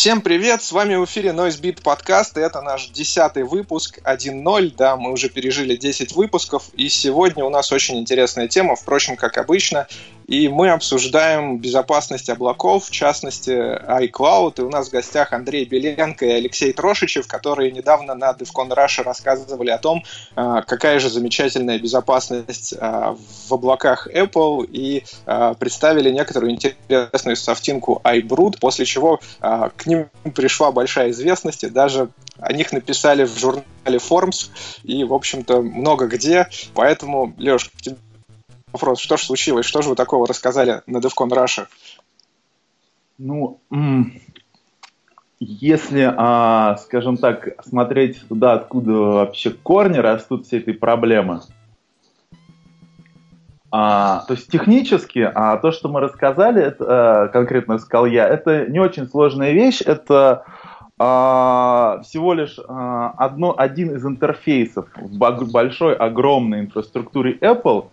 Всем привет, с вами в эфире NoiseBeat подкаст, и это наш десятый выпуск 1.0, да, мы уже пережили 10 выпусков, и сегодня у нас очень интересная тема, впрочем, как обычно, и мы обсуждаем безопасность облаков, в частности iCloud, и у нас в гостях Андрей Беленко и Алексей Трошичев, которые недавно на DevCon Russia рассказывали о том, а, какая же замечательная безопасность а, в облаках Apple, и а, представили некоторую интересную софтинку iBrood, после чего к ним пришла большая известность, и даже о них написали в журнале Forms и, в общем-то, много где. Поэтому, Леш, вопрос, что же случилось, что же вы такого рассказали на DevCon Russia? Ну, если, а, скажем так, смотреть туда, откуда вообще корни растут все этой проблемы, а, то есть технически, а то, что мы рассказали, а, конкретно сказал я, это не очень сложная вещь, это всего лишь одно, один из интерфейсов в большой, огромной инфраструктуре Apple,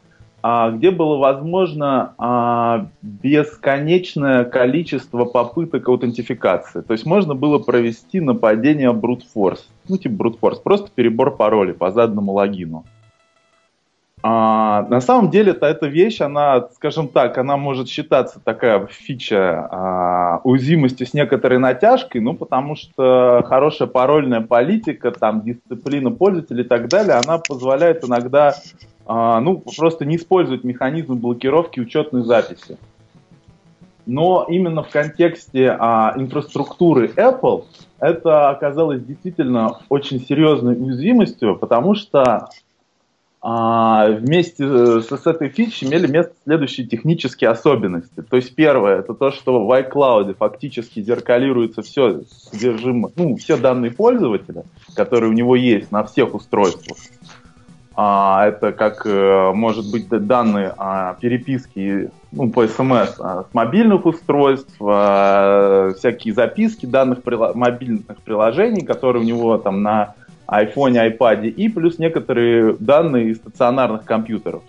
где было возможно а, бесконечное количество попыток аутентификации. То есть можно было провести нападение force, ну типа force, просто перебор паролей по заданному логину. А, на самом деле -то эта вещь, она, скажем так, она может считаться такая фича а, уязвимости с некоторой натяжкой, ну потому что хорошая парольная политика, там дисциплина пользователя и так далее, она позволяет иногда а, ну просто не использовать механизм блокировки учетной записи. Но именно в контексте а, инфраструктуры Apple это оказалось действительно очень серьезной уязвимостью, потому что а, вместе э, с, с этой фичей имели место следующие технические особенности. То есть первое, это то, что в iCloud фактически зеркалируется все содержимое, ну, все данные пользователя, которые у него есть на всех устройствах. А, это как э, может быть данные о переписке ну, по смс а, с мобильных устройств, а, всякие записки данных прила- мобильных приложений, которые у него там на iPhone, iPad и плюс некоторые данные из стационарных компьютеров.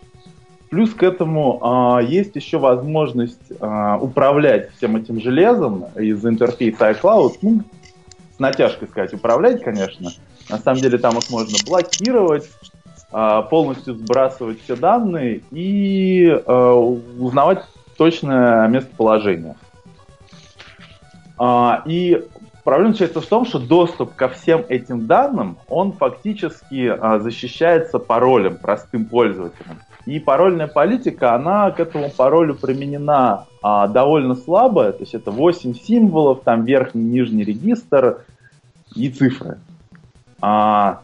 Плюс к этому а, есть еще возможность а, управлять всем этим железом из интерфейса iCloud, ну, с натяжкой сказать, управлять, конечно. На самом деле там их можно блокировать, полностью сбрасывать все данные и а, узнавать точное местоположение. А, и Проблема заключается в том, что доступ ко всем этим данным, он фактически а, защищается паролем простым пользователем. И парольная политика, она к этому паролю применена а, довольно слабо, то есть это 8 символов, там верхний, нижний регистр и цифры. А,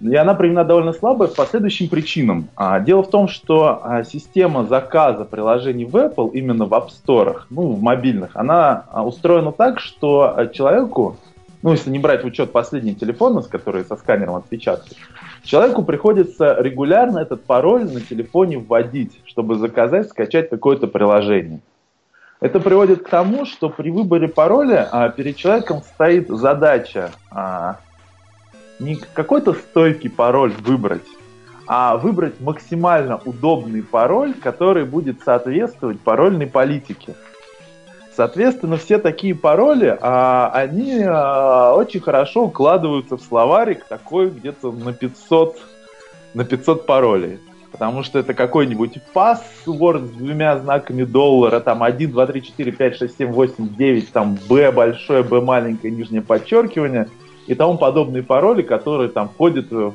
и она применена довольно слабо по следующим причинам. А, дело в том, что а, система заказа приложений в Apple, именно в App Store, ну, в мобильных, она а, устроена так, что человеку, ну, если не брать в учет последние телефоны, с которые со сканером отпечатки, человеку приходится регулярно этот пароль на телефоне вводить, чтобы заказать, скачать какое-то приложение. Это приводит к тому, что при выборе пароля перед человеком стоит задача не какой-то стойкий пароль выбрать, а выбрать максимально удобный пароль, который будет соответствовать парольной политике. Соответственно, все такие пароли, а, они а, очень хорошо укладываются в словарик такой где-то на 500, на 500 паролей. Потому что это какой-нибудь паспорт с двумя знаками доллара, там 1, 2, 3, 4, 5, 6, 7, 8, 9, там Б большое, Б маленькое, нижнее подчеркивание – и тому подобные пароли, которые там входят в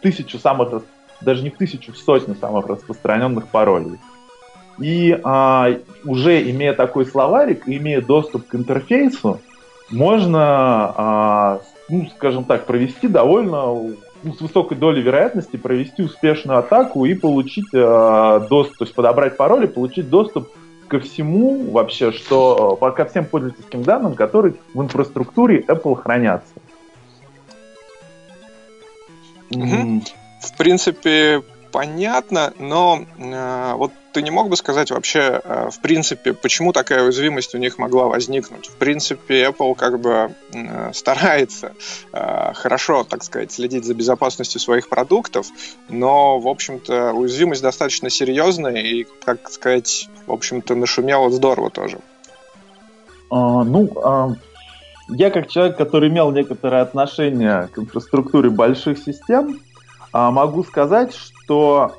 тысячу самых, даже не в тысячу, в сотню самых распространенных паролей. И а, уже имея такой словарик, имея доступ к интерфейсу, можно, а, ну, скажем так, провести довольно ну, с высокой долей вероятности провести успешную атаку и получить э, доступ, то есть подобрать пароль и получить доступ ко всему вообще, что ко всем пользовательским данным, которые в инфраструктуре Apple хранятся. Угу. В принципе, понятно, но э, вот ты не мог бы сказать вообще, э, в принципе, почему такая уязвимость у них могла возникнуть? В принципе, Apple как бы э, старается э, хорошо, так сказать, следить за безопасностью своих продуктов, но, в общем-то, уязвимость достаточно серьезная и, как сказать, в общем-то, нашумела здорово тоже. А, ну, а, я как человек, который имел некоторое отношение к инфраструктуре больших систем, а, могу сказать, что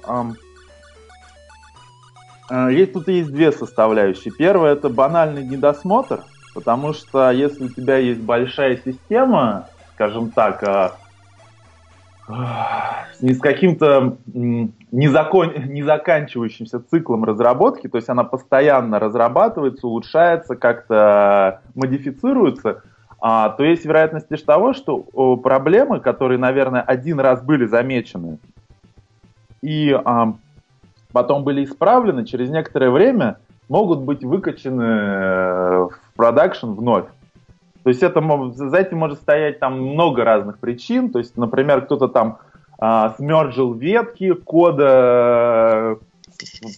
есть, тут есть две составляющие. Первая это банальный недосмотр, потому что если у тебя есть большая система, скажем так, а, с каким-то незакон... незаканчивающимся циклом разработки, то есть она постоянно разрабатывается, улучшается, как-то модифицируется, а, то есть вероятность лишь того, что проблемы, которые, наверное, один раз были замечены и потом были исправлены, через некоторое время могут быть выкачаны э, в продакшн вновь. То есть это, за этим может стоять там много разных причин. То есть, например, кто-то там а, смерджил ветки кода э,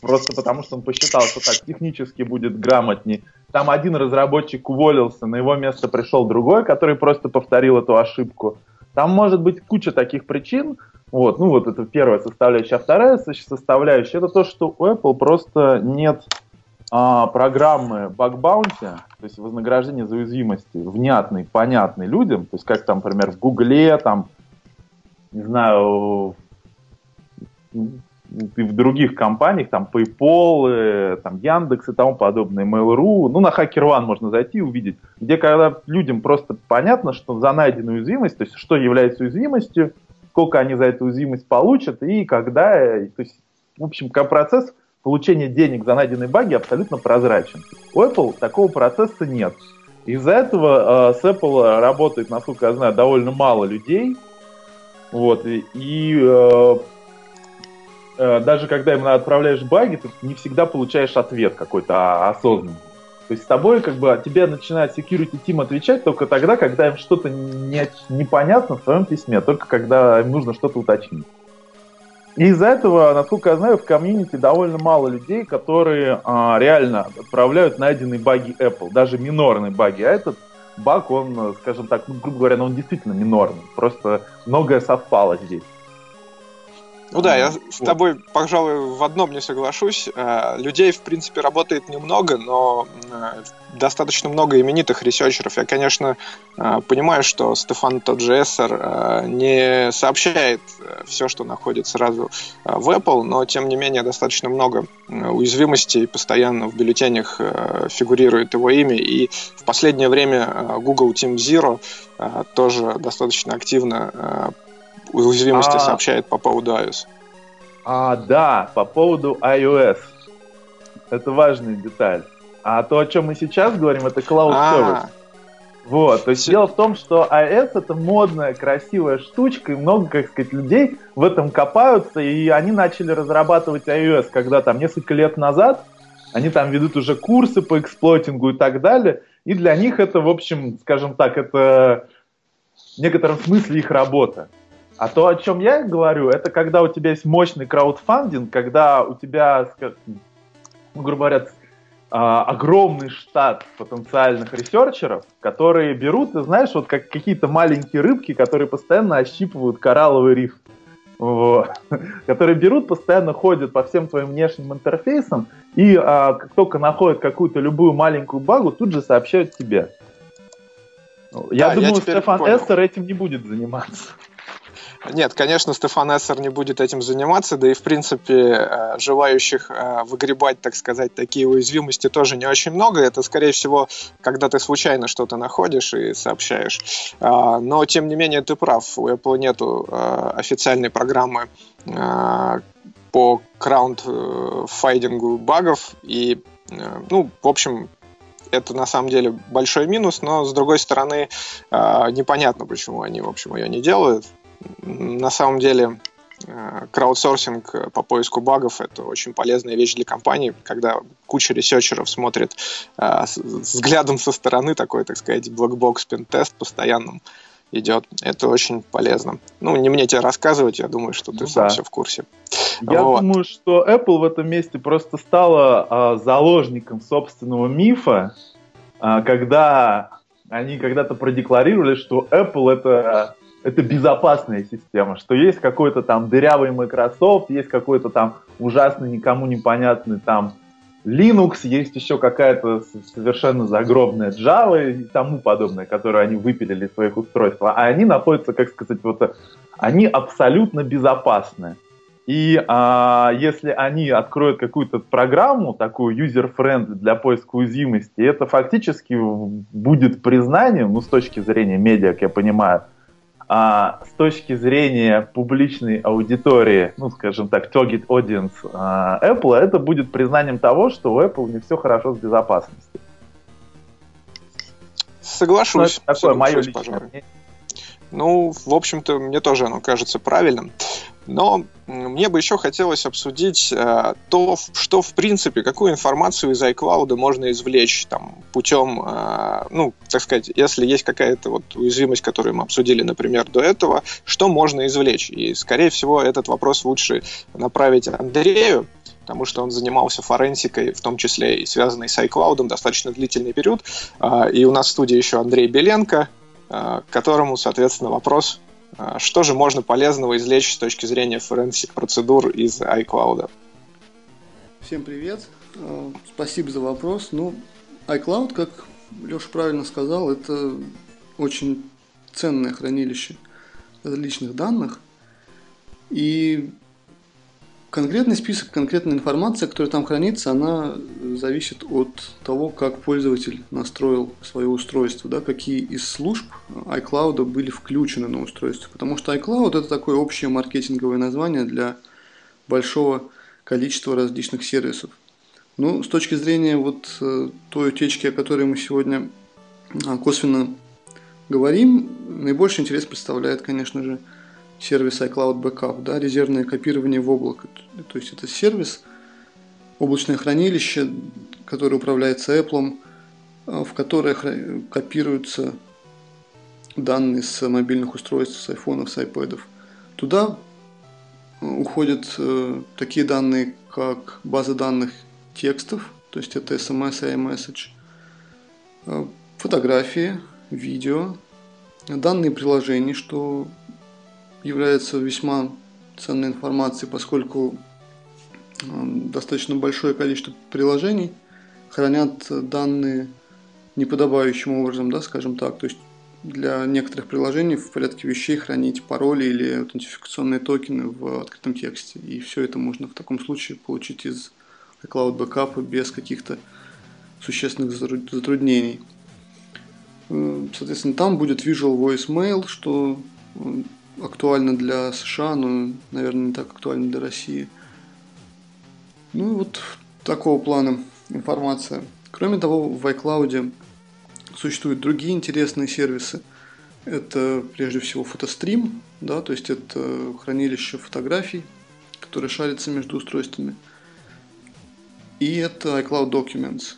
просто потому, что он посчитал, что так технически будет грамотнее. Там один разработчик уволился, на его место пришел другой, который просто повторил эту ошибку. Там может быть куча таких причин. Вот, ну вот это первая составляющая. А вторая составляющая это то, что у Apple просто нет а, программы Bounty, то есть вознаграждение за уязвимости, внятной, понятной людям, то есть как там, например, в Гугле, там, не знаю, и в других компаниях, там PayPal, э, там Яндекс и тому подобное, Mail.ru, ну на HackerOne можно зайти и увидеть, где когда людям просто понятно, что за найденную уязвимость, то есть что является уязвимостью, сколько они за эту уязвимость получат и когда, то есть в общем, процесс получения денег за найденные баги абсолютно прозрачен. У Apple такого процесса нет. Из-за этого э, с Apple работает, насколько я знаю, довольно мало людей. Вот, и, и э, э, даже когда им отправляешь баги, ты не всегда получаешь ответ какой-то осознанный. То есть с тобой как бы тебе начинает security team отвечать только тогда, когда им что-то не, непонятно в твоем письме, только когда им нужно что-то уточнить. И из-за этого, насколько я знаю, в community довольно мало людей, которые а, реально отправляют найденные баги Apple, даже минорные баги. А этот баг, он, скажем так, ну, грубо говоря, ну, он действительно минорный. Просто многое совпало здесь. Ну да, я с тобой, пожалуй, в одном не соглашусь. Э, людей, в принципе, работает немного, но э, достаточно много именитых researcher-ов. Я, конечно, э, понимаю, что Стефан тот же Эссер не сообщает все, что находит сразу в Apple, но, тем не менее, достаточно много уязвимостей постоянно в бюллетенях фигурирует его имя. И в последнее время Google Team Zero тоже достаточно активно уязвимости а... сообщает по поводу iOS. А, да, по поводу iOS. Это важная деталь. А то, о чем мы сейчас говорим, это Cloud а. Service. Вот, то есть дело в том, что iOS это модная, красивая штучка, и много, как сказать, людей в этом копаются, и они начали разрабатывать iOS, когда там несколько лет назад они там ведут уже курсы по exploiting-у и так далее, и для них это, в общем, скажем так, это в некотором смысле их работа. А то, о чем я говорю, это когда у тебя есть мощный crowdfunding, когда у тебя, ну, грубо говоря, а, огромный штат потенциальных researcher-ов, которые берут, ты знаешь, вот как какие-то маленькие рыбки, которые постоянно ощипывают коралловый риф. Вот. Которые берут, постоянно ходят по всем твоим внешним интерфейсам и а, как только находят какую-то любую маленькую багу, тут же сообщают тебе. Я да, думаю, я Стефан понял. Эстер этим не будет заниматься. Нет, конечно, Стефан Эссер не будет этим заниматься, да и, в принципе, э, желающих э, выгребать, так сказать, такие уязвимости тоже не очень много. Это, скорее всего, когда ты случайно что-то находишь и сообщаешь. А, но, тем не менее, ты прав. У Apple нету э, официальной программы по crowdfunding-у багов. И, ну, в общем, это на самом деле большой минус, но с другой стороны непонятно, почему они, в общем, ее не делают на самом деле э, краудсорсинг по поиску багов — это очень полезная вещь для компании, когда куча researcher-ов смотрит э, взглядом со стороны, такой, так сказать, black box pentest постоянным идет. Это очень полезно. Ну, не мне тебе рассказывать, я думаю, что ты ну, сам да. все в курсе. Я вот. думаю, что Apple в этом месте просто стала а, заложником собственного мифа, а, когда они когда-то продекларировали, что Apple это это безопасная система, что есть какой-то там дырявый Microsoft, есть какой-то там ужасный, никому непонятный там Linux, есть еще какая-то совершенно загробная Java и тому подобное, которую они выпилили из своих устройств. А они находятся, как сказать, вот они абсолютно безопасны. И а, если они откроют какую-то программу, такую user-friendly для поиска уязвимости, это фактически будет признанием, ну, с точки зрения медиа, как я понимаю, а с точки зрения публичной аудитории, ну, скажем так, target audience а, Apple, это будет признанием того, что у Apple не все хорошо с безопасностью. Соглашусь. Ну, такое мое личное мнение. Ну, в общем-то, мне тоже оно кажется правильным. Но мне бы еще хотелось обсудить э, то, что в принципе, какую информацию из iCloud можно извлечь там, путем, э, ну, так сказать, если есть какая-то вот уязвимость, которую мы обсудили, например, до этого, что можно извлечь. И, скорее всего, этот вопрос лучше направить Андрею, потому что он занимался форенсикой, в том числе и связанной с iCloud, достаточно длительный период. Э, и у нас в студии еще Андрей Беленко, э, которому, соответственно, вопрос что же можно полезного извлечь с точки зрения форенсик процедур из iCloud? Всем привет. А, спасибо за вопрос. Ну, iCloud, как Леша правильно сказал, это очень ценное хранилище различных данных. И Конкретный список, конкретная информация, которая там хранится, она зависит от того, как пользователь настроил свое устройство, да, какие из служб iCloud были включены на устройство. Потому что iCloud это такое общее маркетинговое название для большого количества различных сервисов. Ну, с точки зрения вот э, той утечки, о которой мы сегодня а, косвенно говорим, наибольший интерес представляет, конечно же, сервис iCloud Backup, да, резервное копирование в облако. То есть это сервис, облачное хранилище, которое управляется Apple, а, в которое копируются данные с мобильных устройств, с iPhone, с iPad. Туда а, уходят э, такие данные, как база данных текстов, то есть это SMS и iMessage, фотографии, видео, данные приложений, что является весьма ценной информацией, поскольку э, достаточно большое количество приложений хранят данные неподобающим образом, да, скажем так. То есть для некоторых приложений в порядке вещей хранить пароли или аутентификационные токены в открытом тексте. И все это можно в таком случае получить из iCloud Backup без каких-то существенных затруднений. Э, соответственно, там будет Visual Voice Mail, что э, актуально для США, но, наверное, не так актуально для России. Ну и вот такого плана информация. Кроме того, в iCloud существуют другие интересные сервисы. Это прежде всего фотострим, да, то есть это хранилище фотографий, которое шарится между устройствами. И это iCloud Documents,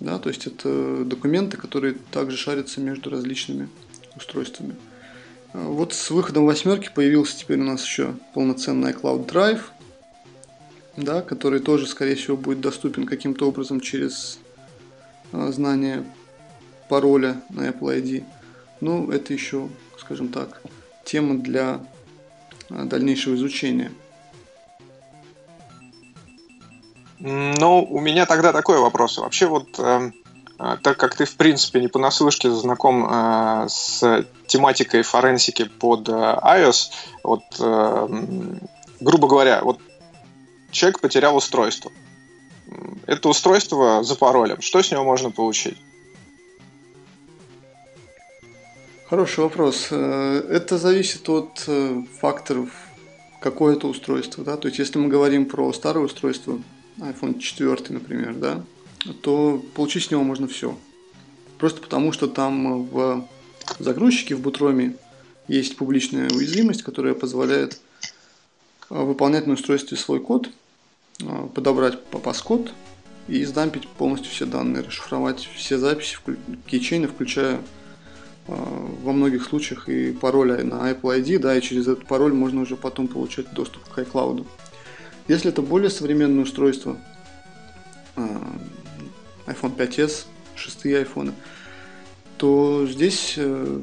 да, то есть это документы, которые также шарятся между различными устройствами. Вот с выходом восьмерки появился теперь у нас еще полноценный iCloud Drive, да, который тоже, скорее всего, будет доступен каким-то образом через а, знание пароля на Apple ID. Ну, это еще, скажем так, тема для а, дальнейшего изучения. Ну, у меня тогда такой вопрос. Вообще вот э, так как ты, в принципе, не понаслышке знаком э, с тематикой форенсики под э, iOS, вот, э, грубо говоря, вот человек потерял устройство. Это устройство за паролем. Что с него можно получить? Хороший вопрос. Э, это зависит от факторов, какое это устройство. Да? То есть, если мы говорим про старое устройство, iPhone 4, например, да, то получить с него можно все. Просто потому, что там в загрузчике, в бутроме есть публичная уязвимость, которая позволяет а, выполнять на устройстве свой код, а, подобрать пас-код и сдампить полностью все данные, расшифровать все записи, кейчейны, включая а, во многих случаях и пароль на Apple ID, да, и через этот пароль можно уже потом получать доступ к iCloud. Если это более современное устройство, iPhone 5s, шестые iPhone, то здесь э,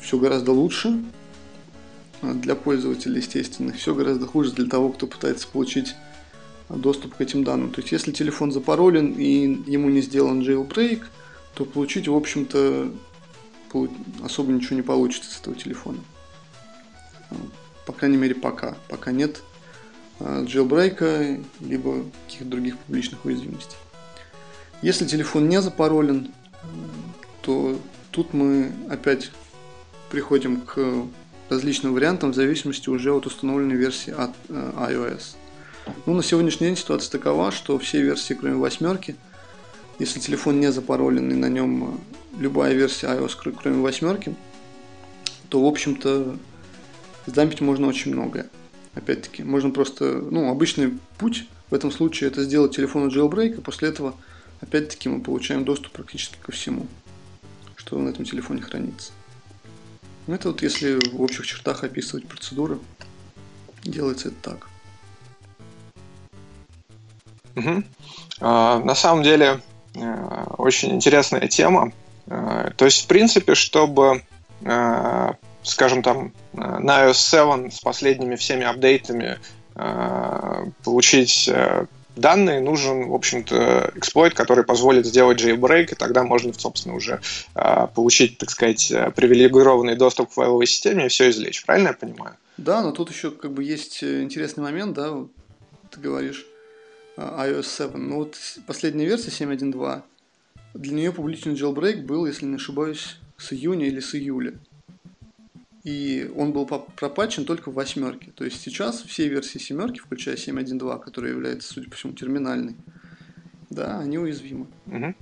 все гораздо лучше для пользователя, естественно. Все гораздо хуже для того, кто пытается получить доступ к этим данным. То есть, если телефон запаролен и ему не сделан jailbreak, то получить, в общем-то, особо ничего не получится с этого телефона. По крайней мере, пока. Пока нет джелбрейка, либо каких-то других публичных уязвимостей. Если телефон не запаролен, то тут мы опять приходим к различным вариантам в зависимости уже от установленной версии от э, iOS. Ну, на сегодняшний день ситуация такова, что все версии, кроме восьмерки, если телефон не запаролен и на нем любая версия iOS, кроме восьмерки, то, в общем-то, сдампить можно очень многое. Опять-таки, можно просто, ну, обычный путь в этом случае это сделать телефону jailbreak, и после этого, опять-таки, мы получаем доступ практически ко всему, что на этом телефоне хранится. Ну, это вот если в общих чертах описывать процедуры, делается это так. Угу. А, на самом деле, э, очень интересная тема. А, то есть, в принципе, чтобы а, скажем, там э, на iOS 7 с последними всеми апдейтами э, получить э, данные, нужен, в общем-то, эксплойт, который позволит сделать jailbreak, и тогда можно, собственно, уже получить, так сказать, привилегированный доступ к файловой системе и все извлечь. Правильно я понимаю? Да, но тут еще как бы есть интересный момент, да, ты говоришь iOS 7. Ну вот последняя версия 7.1.2, для нее публичный jailbreak был, если не ошибаюсь, с июня или с июля и он был пропатчен только в восьмерке. То есть сейчас все версии семерки, включая 7.1.2, которая является, судя по всему, терминальной, да, они уязвимы. Угу.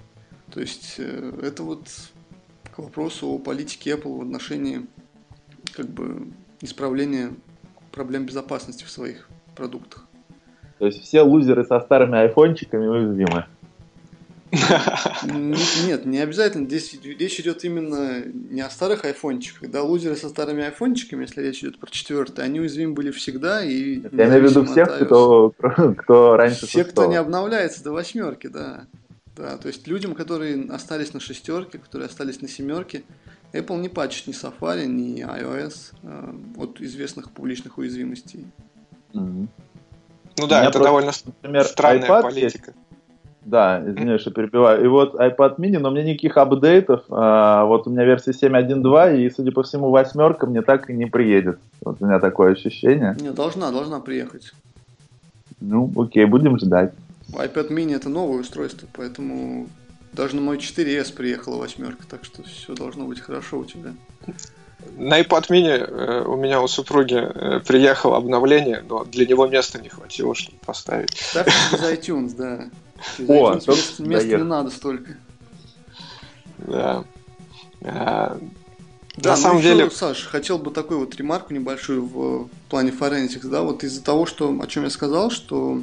То есть э, это вот к вопросу о политике Apple в отношении как бы исправления проблем безопасности в своих продуктах. То есть все лузеры со старыми айфончиками уязвимы. Нет, не обязательно. Здесь речь идет именно не о старых айфончиках. Да, лузеры со старыми айфончиками, если речь идет про четвертый, они уязвимы были всегда. И Я имею в виду всех, кто, кто раньше Все, кто не обновляется до восьмерки, да. Да, то есть людям, которые остались на шестерке, которые остались на семерке, Apple не патчит ни Safari, ни iOS э, от известных публичных уязвимостей. Mm-hmm. Ну да, это просто, довольно например, странная iPad политика. Есть да, извиняюсь, что перебиваю. И вот iPad mini, но у меня никаких апдейтов. А, вот у меня версия 7.1.2, и, судя по всему, восьмерка мне так и не приедет. Вот у меня такое ощущение. Не, должна, должна приехать. Ну, окей, будем ждать. iPad mini это новое устройство, поэтому даже на мой 4S приехала восьмерка, так что все должно быть хорошо у тебя. На iPad mini э, у меня у супруги э, приехало обновление, но для него места не хватило, чтобы поставить. Так, за iTunes, да. О, места не надо столько. Да. А, да, на ну самом еще, деле... Саш, хотел бы такую вот ремарку небольшую в плане forensics, да, вот из-за того, что, о чем я сказал, что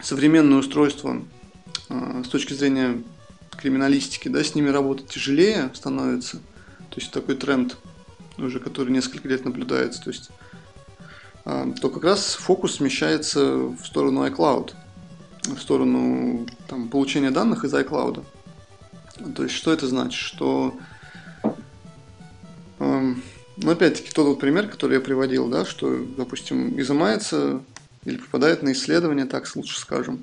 современные устройства э, с точки зрения криминалистики, да, с ними работать тяжелее становится, то есть такой тренд уже, который несколько лет наблюдается, то есть э, то как раз фокус смещается в сторону iCloud в сторону там, получения данных из iCloud. То есть, что это значит? Что, э, ну, опять-таки, тот вот пример, который я приводил, да, что, допустим, изымается или попадает на исследование, так лучше скажем,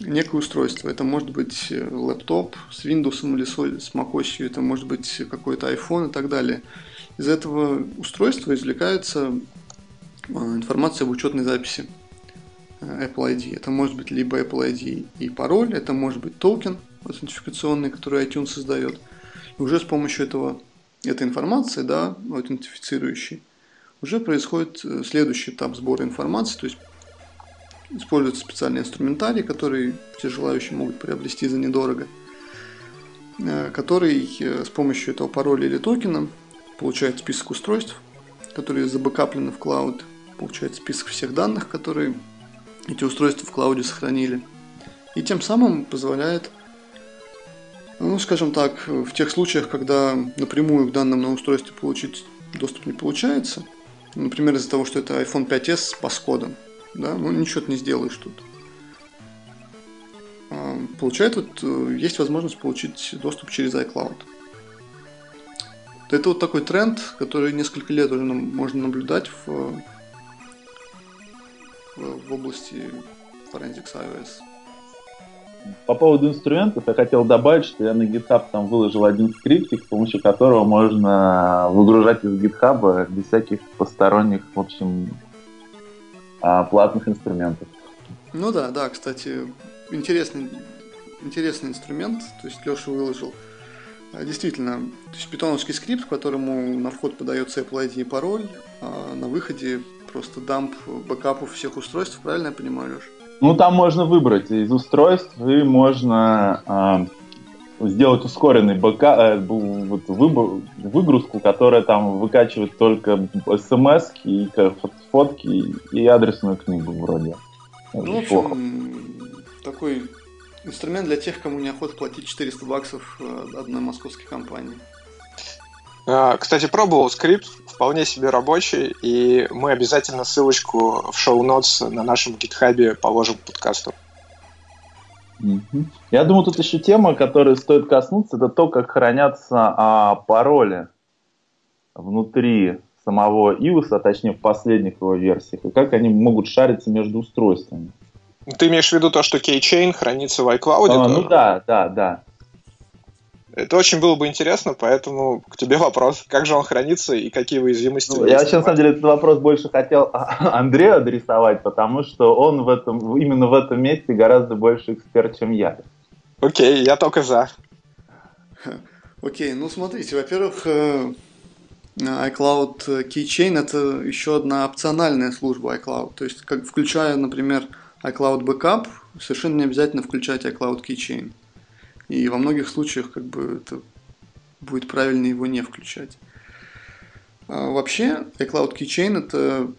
некое устройство. Это может быть э, лэптоп с Windows или с macOS, это может быть какой-то iPhone и так далее. Из этого устройства извлекается э, информация об учетной записи. Apple ID. Это может быть либо Apple ID и пароль, это может быть токен аутентификационный, который iTunes создает. И уже с помощью этого, этой информации, да, аутентифицирующей, уже происходит э, следующий этап сбора информации, то есть используется специальный инструментарий, который все желающие могут приобрести за недорого, э, который э, с помощью этого пароля или токена получает список устройств, которые забэкаплены в клауд, получает список всех данных, которые эти устройства в клауде сохранили. И тем самым позволяет, ну, скажем так, в тех случаях, когда напрямую к данным на устройстве получить доступ не получается, например, из-за того, что это iPhone 5s с паскодом, да, ну ничего ты не сделаешь тут. А, получает вот, э, есть возможность получить доступ через iCloud. Это вот такой тренд, который несколько лет уже можно наблюдать в в области Forensics iOS. По поводу инструментов я хотел добавить, что я на GitHub там выложил один скриптик, с помощью которого можно выгружать из GitHub без всяких посторонних, в общем, а, платных инструментов. Ну да, да, кстати, интересный, интересный инструмент, то есть Леша выложил. А, действительно, то есть питоновский скрипт, которому на вход подается Apple ID и пароль, а на выходе просто дамп бэкапов всех устройств, правильно я понимаю, Леша? Ну, там можно выбрать из устройств, и можно э, сделать ускоренный бэка, э, вот, выбор, выгрузку, которая там выкачивает только смс и фотки и адресную книгу вроде. Ну, в общем, такой инструмент для тех, кому неохота платить 400 баксов э, одной московской компании. А, кстати, пробовал скрипт, вполне себе рабочий, и мы обязательно ссылочку в шоу-нотс на нашем гитхабе положим к подкасту. Я думаю, тут еще тема, которой стоит коснуться, это то, как хранятся а, пароли внутри самого iOS, а точнее в последних его версиях, и как они могут шариться между устройствами. Ты имеешь в виду то, что Keychain хранится в iCloud? А, ну да, да, да. Это очень было бы интересно, поэтому к тебе вопрос. Как же он хранится и какие уязвимости? Ну, я вообще, на самом деле, этот вопрос больше хотел Андрею адресовать, потому что он в этом, именно в этом месте гораздо больше эксперт, чем я. Окей, я только за. Окей, ну смотрите, во-первых, э, iCloud Keychain это еще одна опциональная служба iCloud. То есть, как, включая, например, iCloud Backup, совершенно не обязательно включать iCloud Keychain. И во многих случаях как бы это будет правильно его не включать. А вообще, iCloud Keychain это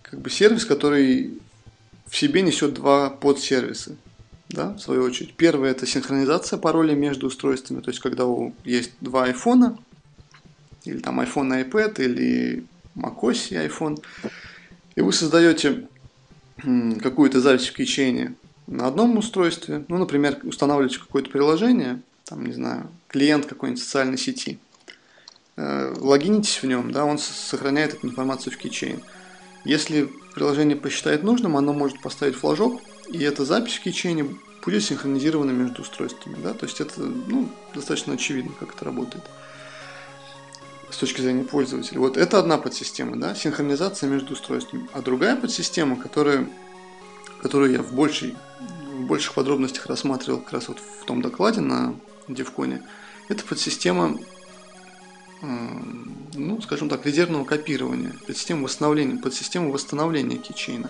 как бы сервис, который в себе несет два подсервиса. Да, в свою очередь. Первое это синхронизация паролей между устройствами. То есть, когда у есть два айфона, или там iPhone на iPad, или macOS и iPhone, и вы создаете какую-то запись в кичейне на одном устройстве, ну, например, устанавливаете какое-то приложение, там, не знаю, клиент какой-нибудь социальной сети, э, логинитесь в нем, да, он сохраняет эту информацию в кейчейн. Если приложение посчитает нужным, оно может поставить флажок, и эта запись в кейчейне будет синхронизирована между устройствами, да, то есть это, ну, достаточно очевидно, как это работает с точки зрения пользователя. Вот это одна подсистема, да, синхронизация между устройствами. А другая подсистема, которая, которую я в большей в больших подробностях рассматривал как раз вот в том докладе на Девконе, это подсистема, ну, скажем так, резервного копирования, подсистема восстановления, подсистема восстановления кичейна.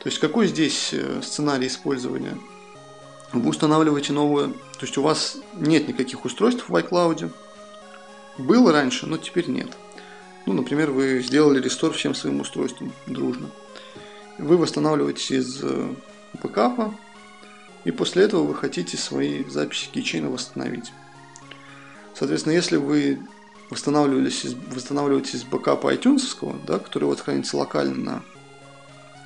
То есть какой здесь э, сценарий использования? Вы устанавливаете новую, то есть у вас нет никаких устройств в iCloud, было раньше, но теперь нет. Ну, например, вы сделали рестор всем своим устройствам дружно. Вы восстанавливаете из э, бэкапа, и после этого вы хотите свои записи кейчейна восстановить. Соответственно, если вы восстанавливались из, восстанавливаете из бэкапа iTunes, да, который вот хранится локально на,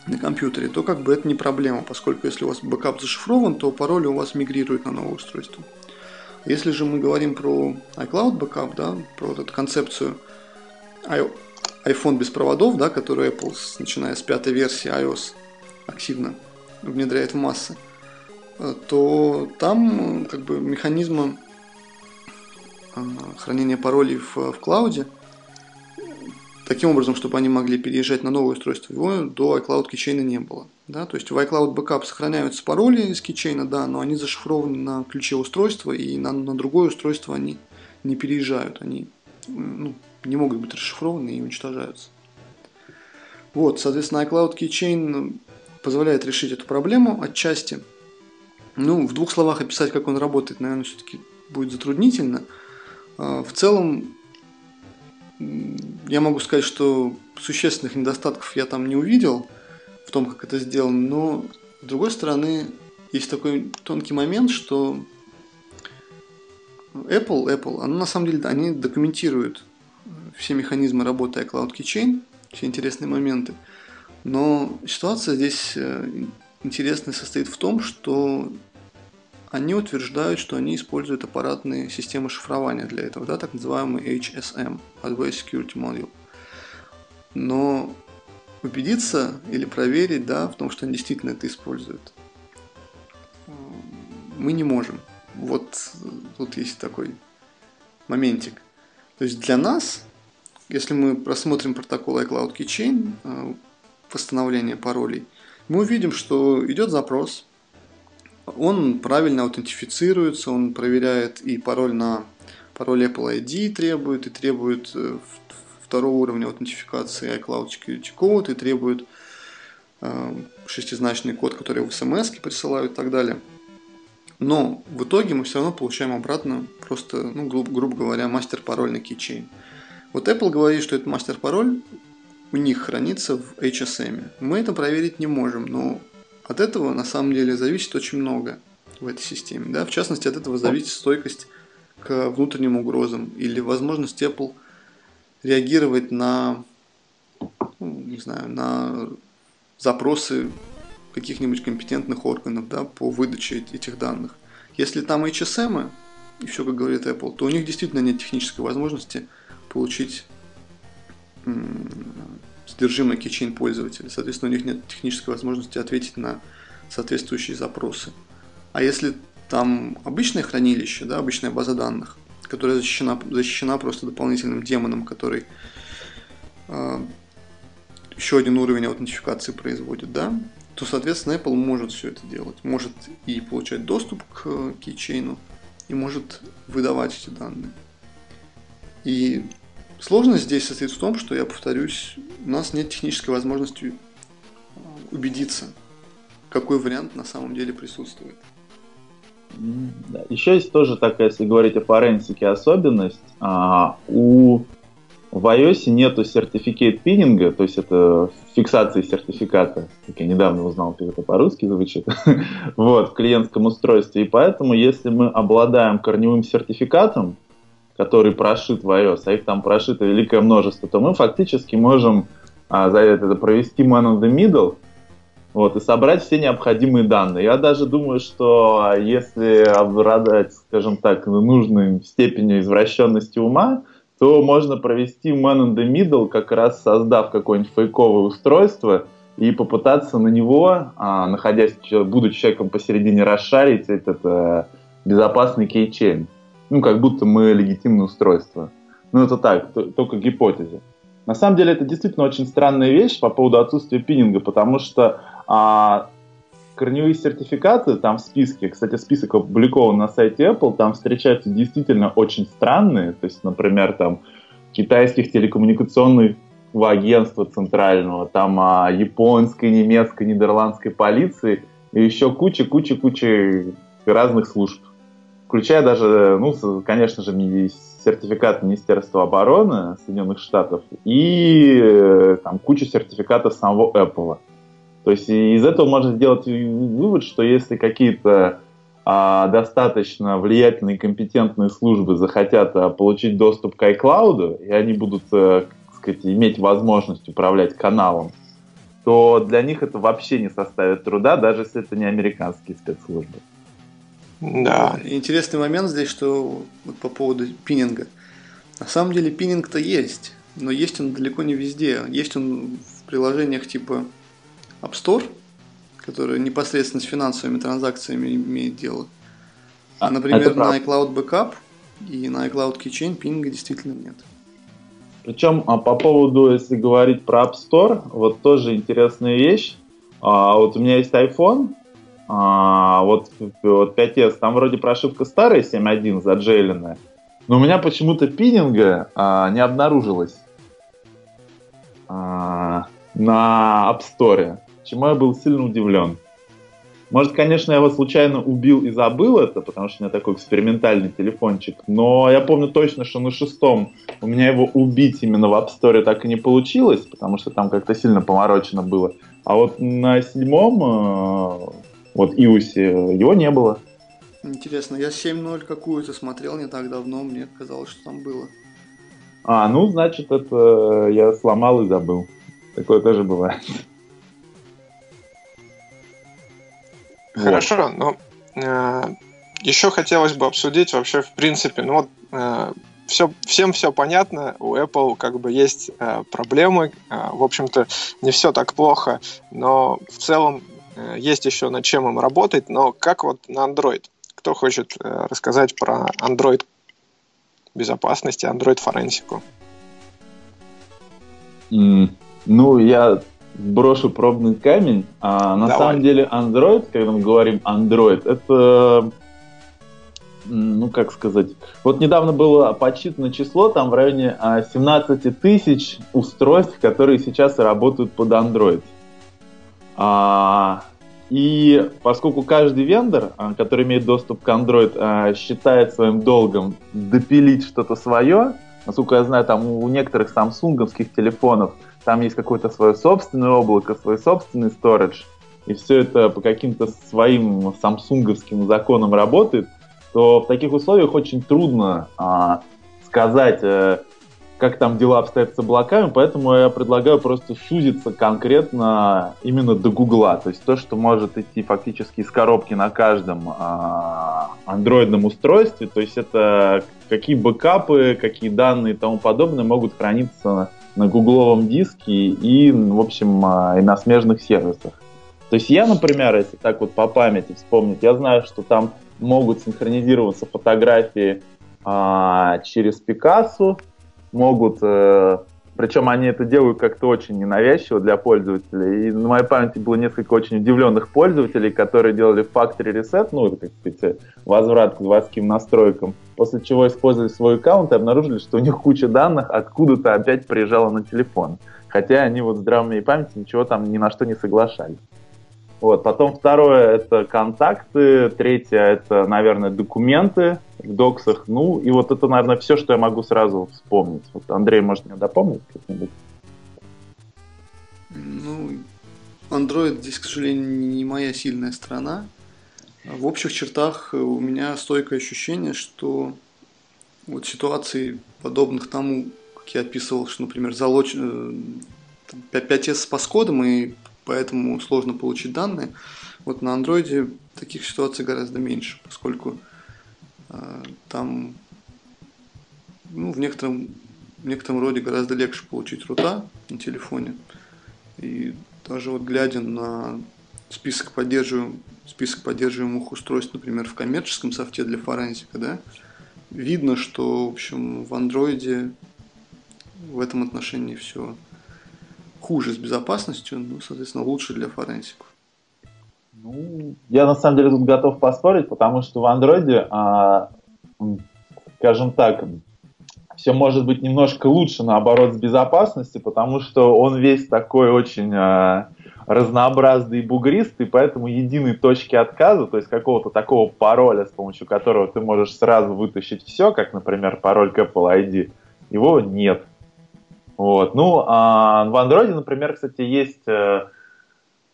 на компьютере, то как бы это не проблема, поскольку если у вас бэкап зашифрован, то пароль у вас мигрирует на новое устройство. Если же мы говорим про iCloud Backup, да, про вот эту концепцию iPhone без проводов, да, которую Apple, начиная с пятой версии iOS, активно внедряет в массы, э, то там как бы механизмы э, хранения паролей в, в клауде таким образом, чтобы они могли переезжать на новое устройство, его до iCloud Keychain не было. Да? То есть в iCloud Backup сохраняются пароли из Keychain, да, но они зашифрованы на ключе устройства, и на, на другое устройство они не переезжают, они ну, не могут быть расшифрованы и уничтожаются. Вот, соответственно, iCloud Keychain позволяет решить эту проблему отчасти. Ну, в двух словах описать, как он работает, наверное, все-таки будет затруднительно. А, в целом, я могу сказать, что существенных недостатков я там не увидел в том, как это сделано, но с другой стороны, есть такой тонкий момент, что Apple, Apple, она на самом деле, они документируют все механизмы работы iCloud Keychain, все интересные моменты. Но ситуация здесь э, интересная состоит в том, что они утверждают, что они используют аппаратные системы шифрования для этого, да, так называемый HSM, Advanced Security Module. Но убедиться или проверить, да, в том, что они действительно это используют. Мы не можем. Вот тут есть такой моментик. То есть для нас, если мы просмотрим протокол iCloud Keychain, э, восстановление паролей, мы увидим, что идет запрос, он правильно аутентифицируется, он проверяет и пароль на пароль Apple ID требует, и требует э, второго уровня аутентификации iCloud Code, и требует э, шестизначный код, который в смс присылают и так далее. Но в итоге мы все равно получаем обратно просто, ну, грубо говоря, мастер-пароль на keychain. Вот Apple говорит, что этот мастер-пароль у них хранится в HSM. Мы это проверить не можем, но от этого на самом деле зависит очень много в этой системе. Да? В частности, от этого зависит стойкость к внутренним угрозам или возможность Apple реагировать на, ну, не знаю, на запросы каких-нибудь компетентных органов да, по выдаче этих данных. Если там HSM, и все, как говорит Apple, то у них действительно нет технической возможности получить содержимое keychain пользователя. Соответственно, у них нет технической возможности ответить на соответствующие запросы. А если там обычное хранилище, да, обычная база данных, которая защищена, защищена просто дополнительным демоном, который э, еще один уровень аутентификации производит, да, то, соответственно, Apple может все это делать. Может и получать доступ к кейчейну, и может выдавать эти данные. И сложность здесь состоит в том, что, я повторюсь, у нас нет технической возможности убедиться, какой вариант на самом деле присутствует. Еще есть тоже такая, если говорить о форенсике, особенность. А, у в iOS нету сертификат пининга, то есть это фиксации сертификата, как я недавно узнал, как это по-русски звучит, вот, в клиентском устройстве. И поэтому, если мы обладаем корневым сертификатом, который прошит в iOS, а их там прошито великое множество, то мы фактически можем а, за это провести man on the middle, вот, и собрать все необходимые данные. Я даже думаю, что а, если обладать, скажем так, нужной степенью извращенности ума, то можно провести man in the middle, как раз создав какое-нибудь фейковое устройство и попытаться на него, а, находясь, будучи человеком посередине, расшарить этот а, безопасный кейчейн. Ну, как будто мы легитимное устройство. Ну, это так, только гипотеза. На самом деле, это действительно очень странная вещь по поводу отсутствия пининга, потому что а, корневые сертификаты там в списке, кстати, список опубликован на сайте Apple, там встречаются действительно очень странные, то есть, например, там китайских телекоммуникационных агентства центрального, там а, японской, немецкой, нидерландской полиции и еще куча-куча-куча разных служб. Включая даже, ну, конечно же, сертификат Министерства обороны Соединенных Штатов и э, там куча сертификатов самого Apple. То есть из этого можно сделать вывод, что если какие-то а, достаточно влиятельные компетентные службы захотят а, получить доступ к iCloud, и они будут а, сказать, иметь возможность управлять каналом, то для них это вообще не составит труда, даже если это не американские спецслужбы. Да. Интересный момент здесь, что вот по поводу пининга. На самом деле пининг-то есть, но есть он далеко не везде. Есть он в приложениях типа App Store, который непосредственно с финансовыми транзакциями имеет дело. А, например, на iCloud Backup и на iCloud Keychain пинга действительно нет. Причем а, по поводу, если говорить про App Store, вот тоже интересная вещь. А, вот у меня есть iPhone, а, вот, вот 5s, там вроде прошивка старая 7.1 заджейленная, но у меня почему-то пининга а, не обнаружилось а, на App Store чему я был сильно удивлен. Может, конечно, я его случайно убил и забыл это, потому что у меня такой экспериментальный телефончик, но я помню точно, что на шестом у меня его убить именно в App Store так и не получилось, потому что там как-то сильно поморочено было. А вот на седьмом, э, вот iOS, его не было. Интересно, я 7.0 какую-то смотрел не так давно, мне казалось, что там было. А, ну, значит, это я сломал и забыл. Такое тоже бывает. Хорошо, но э, еще хотелось бы обсудить вообще, в принципе, ну вот э, все, всем все понятно, у Apple как бы есть э, проблемы, э, в общем-то не все так плохо, но в целом э, есть еще над чем им работать, но как вот на Android? Кто хочет э, рассказать про Android безопасности, Android форенсику? Mm, ну, я брошу пробный камень. А на Давай. самом деле Android, когда мы говорим Android, это ну, как сказать, вот недавно было подсчитано число, там в районе 17 а, тысяч устройств, которые сейчас работают под Android. А, и поскольку каждый вендор, а, который имеет доступ к Android, а, считает своим долгом допилить что-то свое, насколько я знаю, там у некоторых самсунговских телефонов там есть какое-то свое собственное облако, свой собственный storage, и все это по каким-то своим самсунговским законам работает – то в таких условиях очень трудно а, сказать, а, как там дела обстоят с облаками, поэтому я предлагаю просто сузиться конкретно именно до Гугла, то есть то, что может идти фактически из коробки на каждом а, андроидном устройстве, то есть это какие бэкапы, какие данные и тому подобное могут храниться на гугловом диске и, в общем, а, и на смежных сервисах. То есть я, например, если так вот по памяти вспомнить, я знаю, что там могут синхронизироваться фотографии а, через Пикассо, могут, э, причем они это делают как-то очень ненавязчиво для пользователей. И на моей памяти было несколько очень удивленных пользователей, которые делали factory reset, ну, это, как сказать, возврат к заводским настройкам, после чего использовали свой аккаунт и обнаружили, что у них куча данных откуда-то опять приезжала на телефон. Хотя они вот с здравой памяти ничего там ни на что не соглашались. Вот. Потом второе это контакты, третье это, наверное, документы в доксах. Ну, и вот это, наверное, все, что я могу сразу вспомнить. Вот Андрей, может, меня дополнить как-нибудь? Ну, Android здесь, к сожалению, не моя сильная сторона. В общих чертах у меня стойкое ощущение, что вот ситуации, подобных тому, как я описывал, что, например, залоч... 5S с паскодом и поэтому сложно получить данные. Вот на андроиде таких ситуаций гораздо меньше, поскольку э, там ну, в, некотором, в некотором роде гораздо легче получить рута на телефоне. И даже вот глядя на список поддерживаемых, список поддерживаемых устройств, например, в коммерческом софте для форензика, да, видно, что, в общем, в андроиде в этом отношении все хуже с безопасностью, ну, соответственно, лучше для форенсиков. Ну, я на самом деле тут готов поспорить, потому что в андроиде, а, скажем так, все может быть немножко лучше, наоборот, с безопасностью, потому что он весь такой очень а, разнообразный и бугристый, поэтому единой точки отказа, то есть какого-то такого пароля, с помощью которого ты можешь сразу вытащить все, как, например, пароль к Apple ID, его нет. Вот. Ну, а в Android, например, кстати, есть э,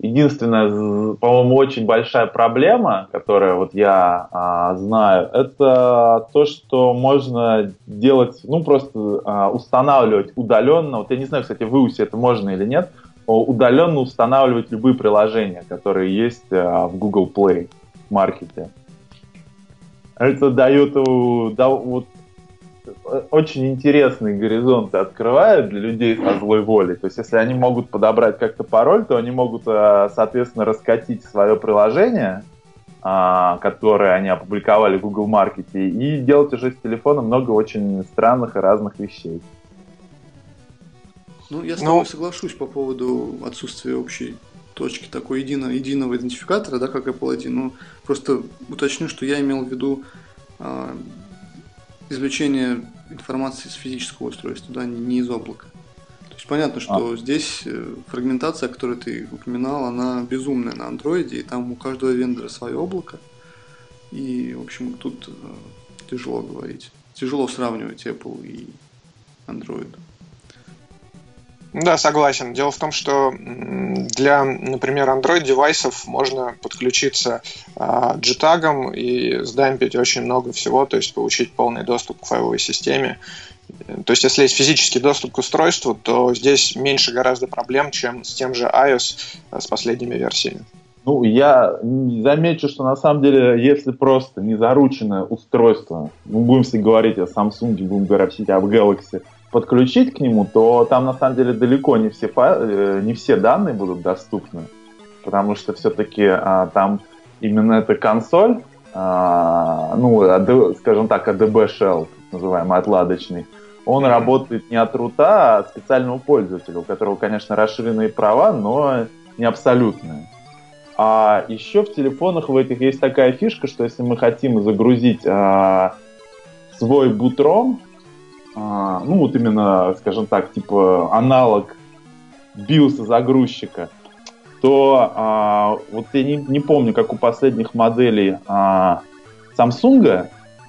единственная, по-моему, очень большая проблема, которая вот я а, знаю, это то, что можно делать, ну, просто а, устанавливать удаленно. Вот я не знаю, кстати, в iOS это можно или нет, удаленно устанавливать любые приложения, которые есть а, в Google Play маркете. Это дает да, вот очень интересные горизонты открывает для людей со злой волей. То есть, если они могут подобрать как-то пароль, то они могут, э, соответственно, раскатить свое приложение, а, которое они опубликовали в Google Маркете, и делать уже с телефона много очень странных и разных вещей. Ну, я с тобой ну... соглашусь по поводу отсутствия общей точки такой единого, единого идентификатора, да, как Apple ID. Ну, просто уточню, что я имел в виду а, извлечение информации с физического устройства, да, не из облака. То есть понятно, что а. здесь э, фрагментация, которую ты упоминал, она безумная на андроиде, и там у каждого вендора свое облако. И, в общем, тут э, тяжело говорить. Тяжело сравнивать Apple и Android. Да, согласен. Дело в том, что для, например, Android-девайсов можно подключиться э, JTAG и сдампить очень много всего, то есть получить полный доступ к файловой системе. То есть, если есть физический доступ к устройству, то здесь меньше гораздо проблем, чем с тем же iOS а, с последними версиями. Ну, я замечу, что на самом деле, если просто незарученное устройство, мы будем все говорить о Samsung, будем говорить о Galaxy, подключить к нему, то там на самом деле далеко не все, файлы, не все данные будут доступны, потому что все-таки а, там именно эта консоль, а, ну, скажем так, ADB Shell, называемый отладочный, он работает не от рута, а от специального пользователя, у которого, конечно, расширенные права, но не абсолютные. А еще в телефонах в этих есть такая фишка, что если мы хотим загрузить а, свой boot ROM, ну вот именно, скажем так, типа аналог биоса загрузчика, то а, вот я не, не помню, как у последних моделей а, Samsung,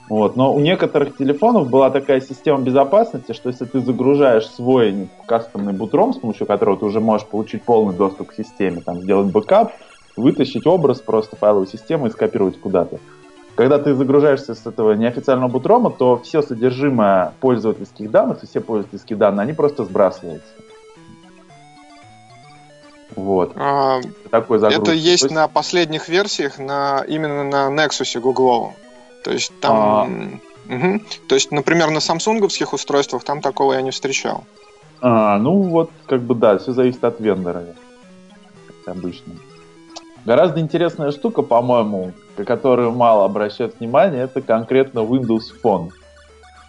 вот, но у некоторых телефонов была такая система безопасности, что если ты загружаешь свой кастомный boot ROM, с помощью которого ты уже можешь получить полный доступ к системе, там, сделать бэкап, вытащить образ просто файловой системы и скопировать куда-то. Когда ты загружаешься с этого неофициального бутрома, то все содержимое пользовательских данных и все пользовательские данные, они просто сбрасываются. Вот. А, Такой Это есть, есть на последних версиях, на, именно на Nexus Google. То есть там... А... Угу. То есть, например, на самсунговских устройствах там такого я не встречал. А, ну вот, как бы да, все зависит от вендора. Обычно. Гораздо интересная штука, по-моему, на которую мало обращают внимание, это конкретно Windows Phone,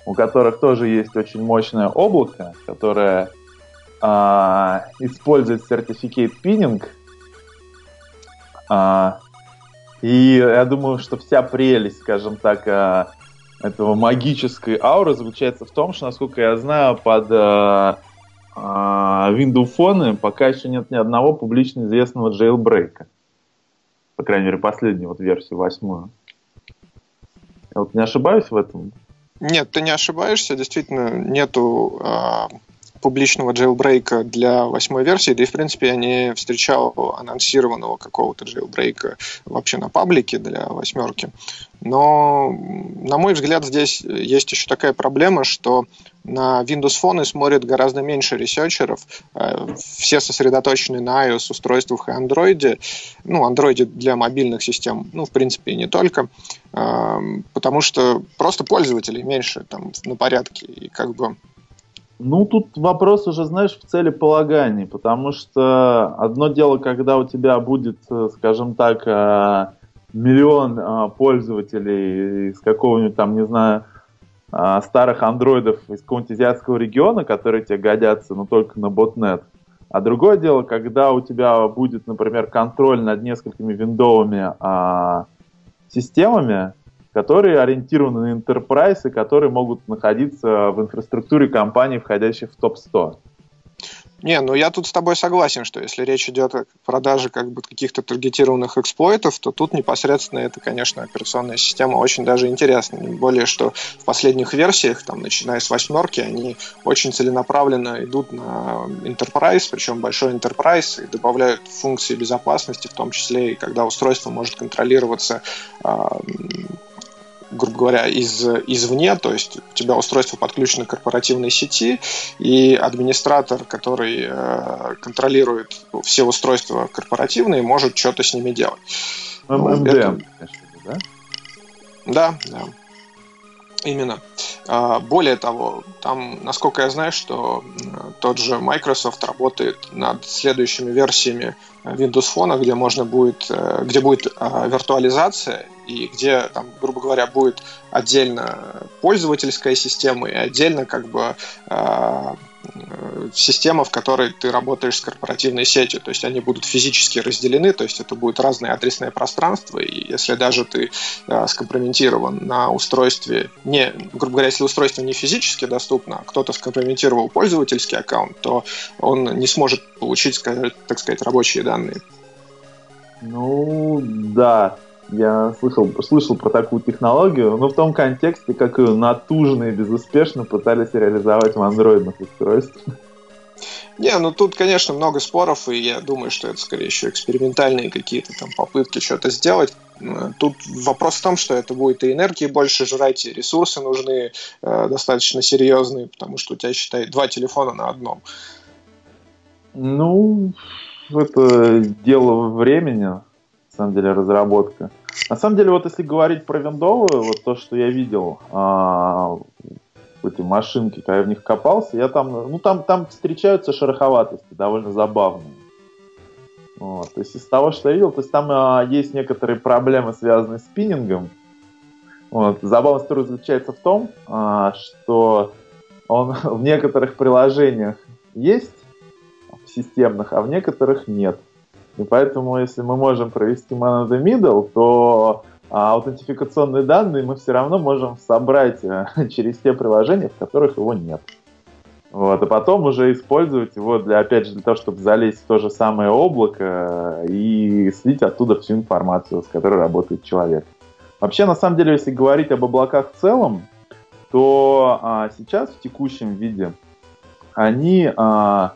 у которых тоже есть очень мощное облако, которое а, использует Certificate Pinning. А, и я думаю, что вся прелесть, скажем так, а, этого магической ауры заключается в том, что, насколько я знаю, под а, а, Windows Phone пока еще нет ни одного публично известного jailbreak. По крайней мере, последнюю вот версию, восьмую. Я вот не ошибаюсь в этом? Нет, ты не ошибаешься. Действительно, нету э, публичного джейлбрейка для восьмой версии, да и в принципе я не встречал анонсированного какого-то джейлбрейка вообще на паблике для восьмерки. Но, на мой взгляд, здесь есть еще такая проблема, что на Windows Phone смотрит гораздо меньше ресерчеров. Э, все сосредоточены на iOS устройствах и Android. Ну, Android для мобильных систем, ну, в принципе, и не только. Э, потому что просто пользователей меньше там на порядке. И как бы ну, тут вопрос уже, знаешь, в целеполагании, потому что одно дело, когда у тебя будет, э, скажем так, э, миллион пользователей из какого-нибудь там, не знаю, старых андроидов из какого-нибудь азиатского региона, которые тебе годятся, но только на ботнет. А другое дело, когда у тебя будет, например, контроль над несколькими виндовыми а, системами, которые ориентированы на enterprise и которые могут находиться в инфраструктуре компаний, входящих в топ-100. Не, ну я тут с тобой согласен, что если речь идет о продаже как бы каких-то таргетированных эксплойтов, то тут непосредственно это, конечно, операционная система очень даже интересна. Тем более, что в последних версиях, там, начиная с восьмерки, они очень целенаправленно идут на Enterprise, причем большой Enterprise, и добавляют функции безопасности, в том числе и когда устройство может контролироваться грубо говоря, из, извне, то есть у тебя устройство подключено к корпоративной сети, и администратор, который э, контролирует все устройства корпоративные, может что-то с ними делать. MDM, Это... да? Да, да. Именно. А, более того, там, насколько я знаю, что тот же Microsoft работает над следующими версиями Windows Phone, где можно будет, э, где будет виртуализация и где, там, грубо говоря, будет отдельно пользовательская система и отдельно как бы а, система, в которой ты работаешь с корпоративной сетью. То есть они будут физически разделены, то есть это будет разное адресное пространство, и если даже ты э, скомпрометирован на устройстве, не, грубо говоря, если устройство не физически доступно, а кто-то скомпрометировал пользовательский аккаунт, то он не сможет получить, так сказать, рабочие данные. Ну, да, я слышал, слышал про такую технологию, но в том контексте, как ее натужно и безуспешно пытались реализовать в андроидных устройствах. Не, ну тут, конечно, много споров, и я думаю, что это скорее еще экспериментальные какие-то там попытки что-то сделать. Тут вопрос в том, что это будет и энергии больше жрать, и ресурсы нужны э, достаточно серьезные, потому что у тебя, считай, два телефона на одном. Ну, это дело времени. самом деле, разработка. На самом деле, вот если говорить про виндовую, вот то, что я видел а, в эти машинки, когда я в них копался, я там, ну там, там встречаются шероховатости, довольно забавные. Вот, то есть из того, что я видел, то есть там а, есть некоторые проблемы, связанные с спиннингом. Вот. Забавность заключается в том, а, что он в некоторых приложениях есть системных, а в некоторых нет. И поэтому, если мы можем провести man in the middle, то а, аутентификационные данные мы все равно можем собрать а, через те приложения, в которых его нет. Вот, а потом уже использовать его для, опять же, для того, чтобы залезть в то же самое облако и слить оттуда всю информацию, с которой работает человек. Вообще, на самом деле, если говорить об облаках в целом, то а, сейчас в текущем виде они а,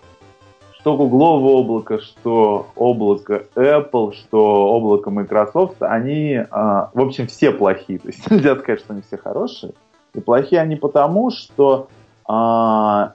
что гугловое облако, что облако Apple, что облако Microsoft, они, а, в общем, все плохие. То есть нельзя сказать, что они все хорошие. И плохие они потому, что а,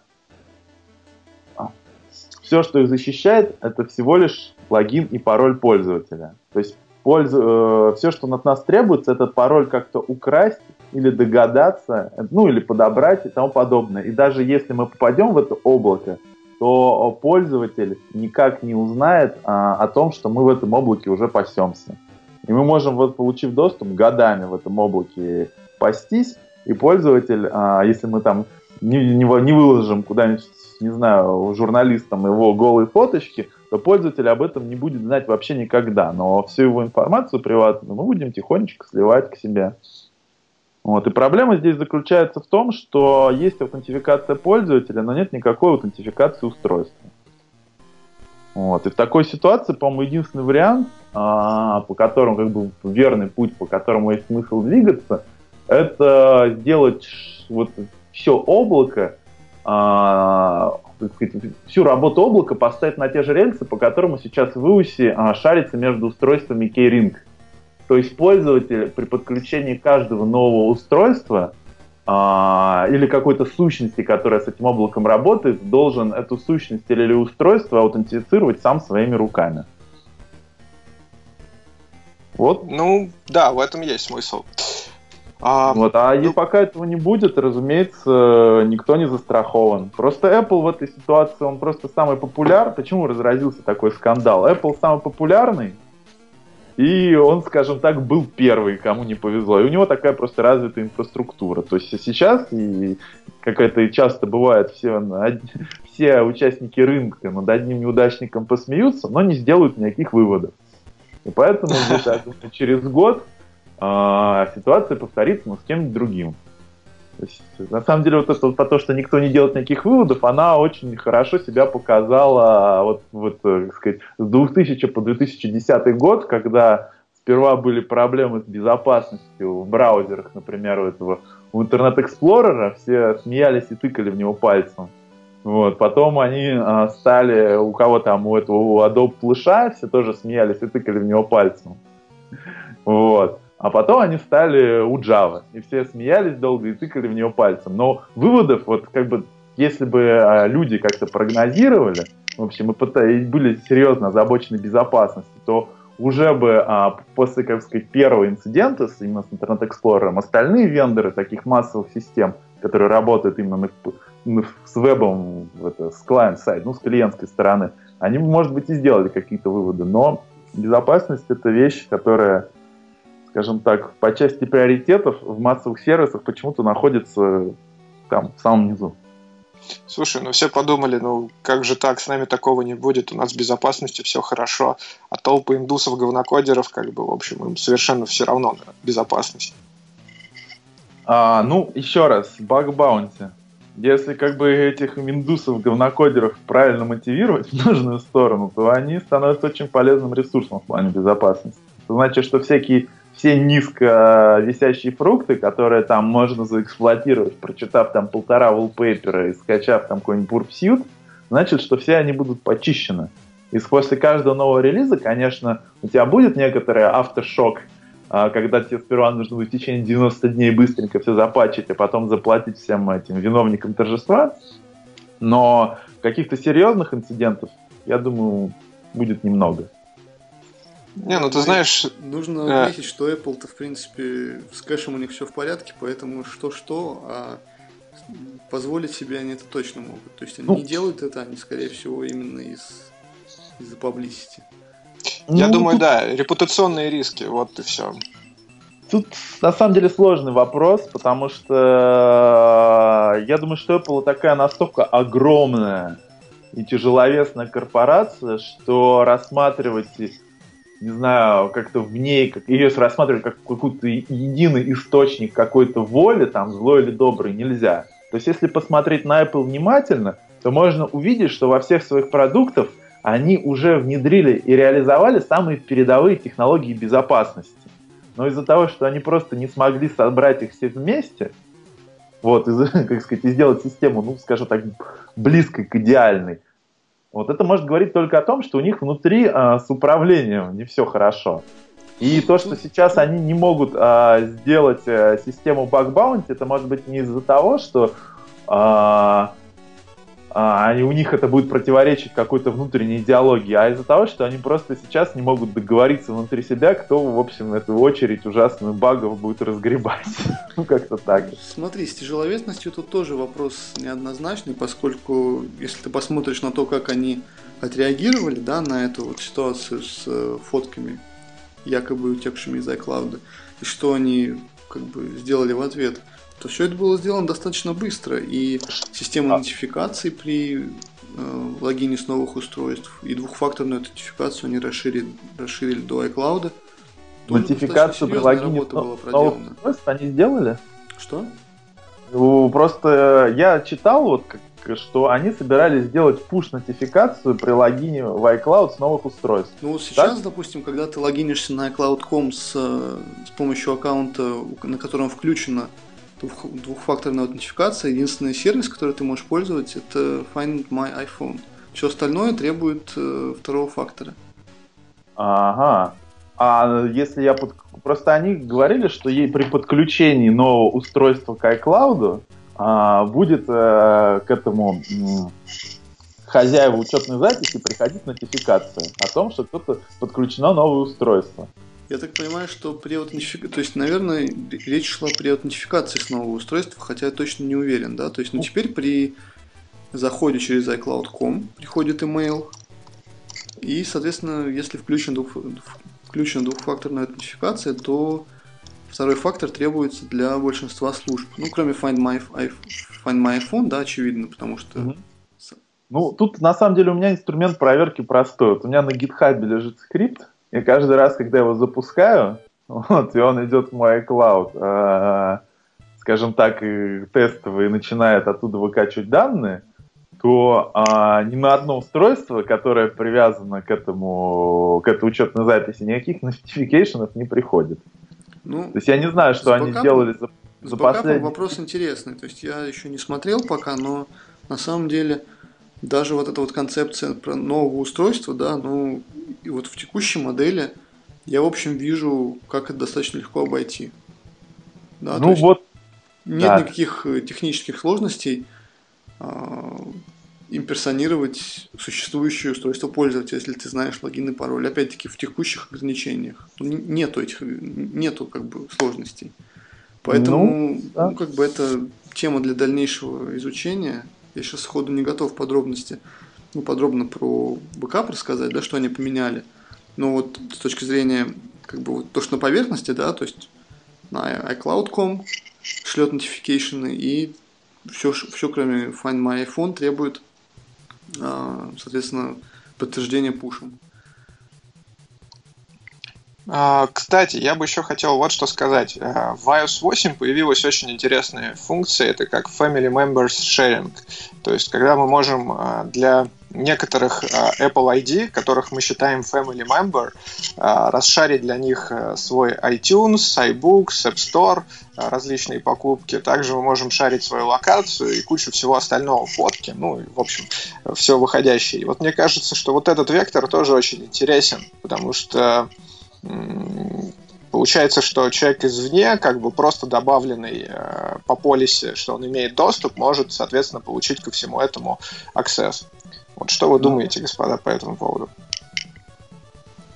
все, что их защищает, это всего лишь логин и пароль пользователя. То есть пользу, э, все, что от нас требуется, этот пароль как-то украсть или догадаться, ну или подобрать и тому подобное. И даже если мы попадем в это облако, то пользователь никак не узнает а, о том, что мы в этом облаке уже пасемся. И мы можем, вот, получив доступ, годами в этом облаке пастись, и пользователь, а, если мы там не, не, не выложим куда-нибудь, не знаю, журналистам его голые фоточки, то пользователь об этом не будет знать вообще никогда. Но всю его информацию приватную мы будем тихонечко сливать к себе. Вот. И проблема здесь заключается в том, что есть аутентификация пользователя, но нет никакой аутентификации устройства. Вот. И в такой ситуации, по-моему, единственный вариант, а, по которому, как бы, верный путь, по которому есть смысл двигаться, это сделать вот все облако, а, всю работу облака поставить на те же рельсы, по которым сейчас в iOS а, шарится между устройствами Key-Ring. То есть пользователь при подключении каждого нового устройства а, или какой-то сущности, которая с этим облаком работает, должен эту сущность или устройство аутентифицировать сам своими руками. Вот. Ну, да, в этом есть смысл. А, вот, а ну... пока этого не будет, разумеется, никто не застрахован. Просто Apple в этой ситуации, он просто самый популярный. Почему разразился такой скандал? Apple самый популярный, и он, скажем так, был первый, кому не повезло. И у него такая просто развитая инфраструктура. То есть сейчас, и как это часто бывает, все, все участники рынка над одним неудачником посмеются, но не сделают никаких выводов. И поэтому где-то через год э, ситуация повторится, но с кем-нибудь другим. Есть, на самом деле, вот это вот, по то, что никто не делает никаких выводов, она очень хорошо себя показала вот, вот так э, сказать, с 2000 по 2010 год, когда сперва были проблемы с безопасностью в браузерах, например, у этого у Explorer, все смеялись и тыкали в него пальцем. Вот. Потом они а, стали, у кого там, у этого у Adobe Flash, все тоже смеялись и тыкали в него пальцем. Вот. А потом они стали у Java. И все смеялись долго и тыкали в нее пальцем. Но выводов, вот как бы, если бы а, люди как-то прогнозировали, в общем, и были серьезно озабочены безопасностью, то уже бы а, после, как сказать, первого инцидента с, именно с Explorer остальные вендоры таких массовых систем, которые работают именно на, на, с вебом, это, с клиент-сайт, ну, с клиентской стороны, они, может быть, и сделали какие-то выводы, но безопасность — это вещь, которая скажем так, по части приоритетов в массовых сервисах почему-то находится там, в самом низу. Слушай, ну все подумали, ну как же так, с нами такого не будет, у нас с безопасностью все хорошо, а толпы индусов, говнокодеров, как бы, в общем, им совершенно все равно на безопасность. А, ну, еще раз, баг баунти. Если как бы этих индусов, говнокодеров правильно мотивировать в нужную сторону, то они становятся очень полезным ресурсом в плане безопасности. Это значит, что всякие все низко висящие фрукты, которые там можно заэксплуатировать, прочитав там полтора wallpaper и скачав там какой-нибудь бурпсют, значит, что все они будут почищены. И после каждого нового релиза, конечно, у тебя будет некоторый автошок, а, когда тебе сперва нужно будет в течение 90 дней быстренько все запачить, а потом заплатить всем этим виновникам торжества. Но каких-то серьезных инцидентов, я думаю, будет немного. Не, ну ты знаешь... Нужно отметить, что Apple-то, в принципе, с кэшем у них все в порядке, поэтому что-что, а позволить себе они это точно могут. То есть они ну, не делают это, они, скорее всего, именно из, из-за publicity. Я ну, думаю, тут... да, репутационные риски, вот и все. Тут на самом деле сложный вопрос, потому что э, я думаю, что Apple такая настолько огромная и тяжеловесная корпорация, что рассматривать, не знаю, как-то в ней, как ее рассматривать как какой-то единый источник какой-то воли, там, злой или добрый, нельзя. То есть, если посмотреть на Apple внимательно, то можно увидеть, что во всех своих продуктах они уже внедрили и реализовали самые передовые технологии безопасности. Но из-за того, что они просто не смогли собрать их все вместе, вот, и, как сказать, и сделать систему, ну, скажем так, близкой к идеальной, вот это может говорить только о том, что у них внутри а, с управлением не все хорошо. И то, что сейчас они не могут а, сделать а, систему баг-баунти, это может быть не из-за того, что а, а, они, у них это будет противоречить какой-то внутренней идеологии, а из-за того, что они просто сейчас не могут договориться внутри себя, кто, в общем, эту очередь ужасную багов будет разгребать. ну, как-то так. Смотри, с тяжеловесностью тут тоже вопрос неоднозначный, поскольку, если ты посмотришь на то, как они отреагировали, да, на эту вот ситуацию с э, фотками, якобы утекшими из iCloud, и что они как бы сделали в ответ – то все это было сделано достаточно быстро, и система а. нотификации при э, логине с новых устройств и двухфакторную аутентификацию они расширили, расширили до iCloud. Нотификацию при логине новых устройств они сделали? Что? Ну, просто я читал, вот, как, что они собирались сделать push-нотификацию при логине в iCloud с новых устройств. Ну, сейчас, так? допустим, когда ты логинишься на iCloud.com с, э, с помощью аккаунта, на котором включено двух, двухфакторная аутентификация. Единственный сервис, который ты можешь пользоваться, это Find My iPhone. Все остальное требует э, второго фактора. Ага. А если я под... Просто они говорили, что ей при подключении нового устройства к iCloud а, будет э, к этому м, хозяеву учетной записи приходить нотификация о том, что кто-то подключено новое устройство. Я так понимаю, что при аутентификации, то есть, наверное, речь шла при аутентификации с нового устройства, хотя я точно не уверен, да, то есть, ну, теперь при заходе через iCloud.com приходит email, и, соответственно, если включен, двух, включена двухфакторная аутентификация, то второй фактор требуется для большинства служб. Ну, кроме Find My, Find My iPhone, да, очевидно, потому что... Ну, тут на самом деле у меня инструмент проверки простой. Вот у меня на GitHub лежит скрипт, и каждый раз, когда я его запускаю, вот, и он идет в мой iCloud, э, скажем так, тестовый, и начинает оттуда выкачивать данные, то а, ни на одно устройство, которое привязано к этому, к этой учетной записи, никаких notifications не приходит. Ну, то есть я не знаю, что они сделали за, за последний... вопрос интересный. То есть я еще не смотрел пока, но на самом деле даже вот эта вот концепция про нового устройства, да, ну, и вот в текущей модели я, в общем, вижу, как это достаточно легко обойти. Да, ну вот. Нет да. никаких э, технических сложностей э, имперсонировать существующее устройство пользователя, если ты знаешь логин и пароль. Опять-таки в текущих ограничениях. Нету этих, нету как бы сложностей. Поэтому, ну, да. ну, как бы это тема для дальнейшего изучения. Я сейчас сходу не готов подробности, ну, подробно про бэкап рассказать, да, что они поменяли. Но вот с точки зрения, как бы, вот то, что на поверхности, да, то есть на iCloud.com шлет notification и все, все, кроме Find My iPhone, требует, а, соответственно, подтверждения пушем. А, кстати, я бы еще хотел вот что сказать. А, в iOS 8 появилась очень интересная функция, это как Family Members Sharing. То есть, когда мы можем а, для некоторых Apple ID, которых мы считаем Family Member, расшарить для них свой iTunes, iBooks, App Store, различные покупки. Также мы можем шарить свою локацию и кучу всего остального, фотки, ну, в общем, все выходящее. И вот мне кажется, что вот этот вектор тоже очень интересен, потому что Получается, что человек извне, как бы просто добавленный э, по полисе, что он имеет доступ, может, соответственно, получить ко всему этому аксесс. Вот что вы думаете, господа, по этому поводу?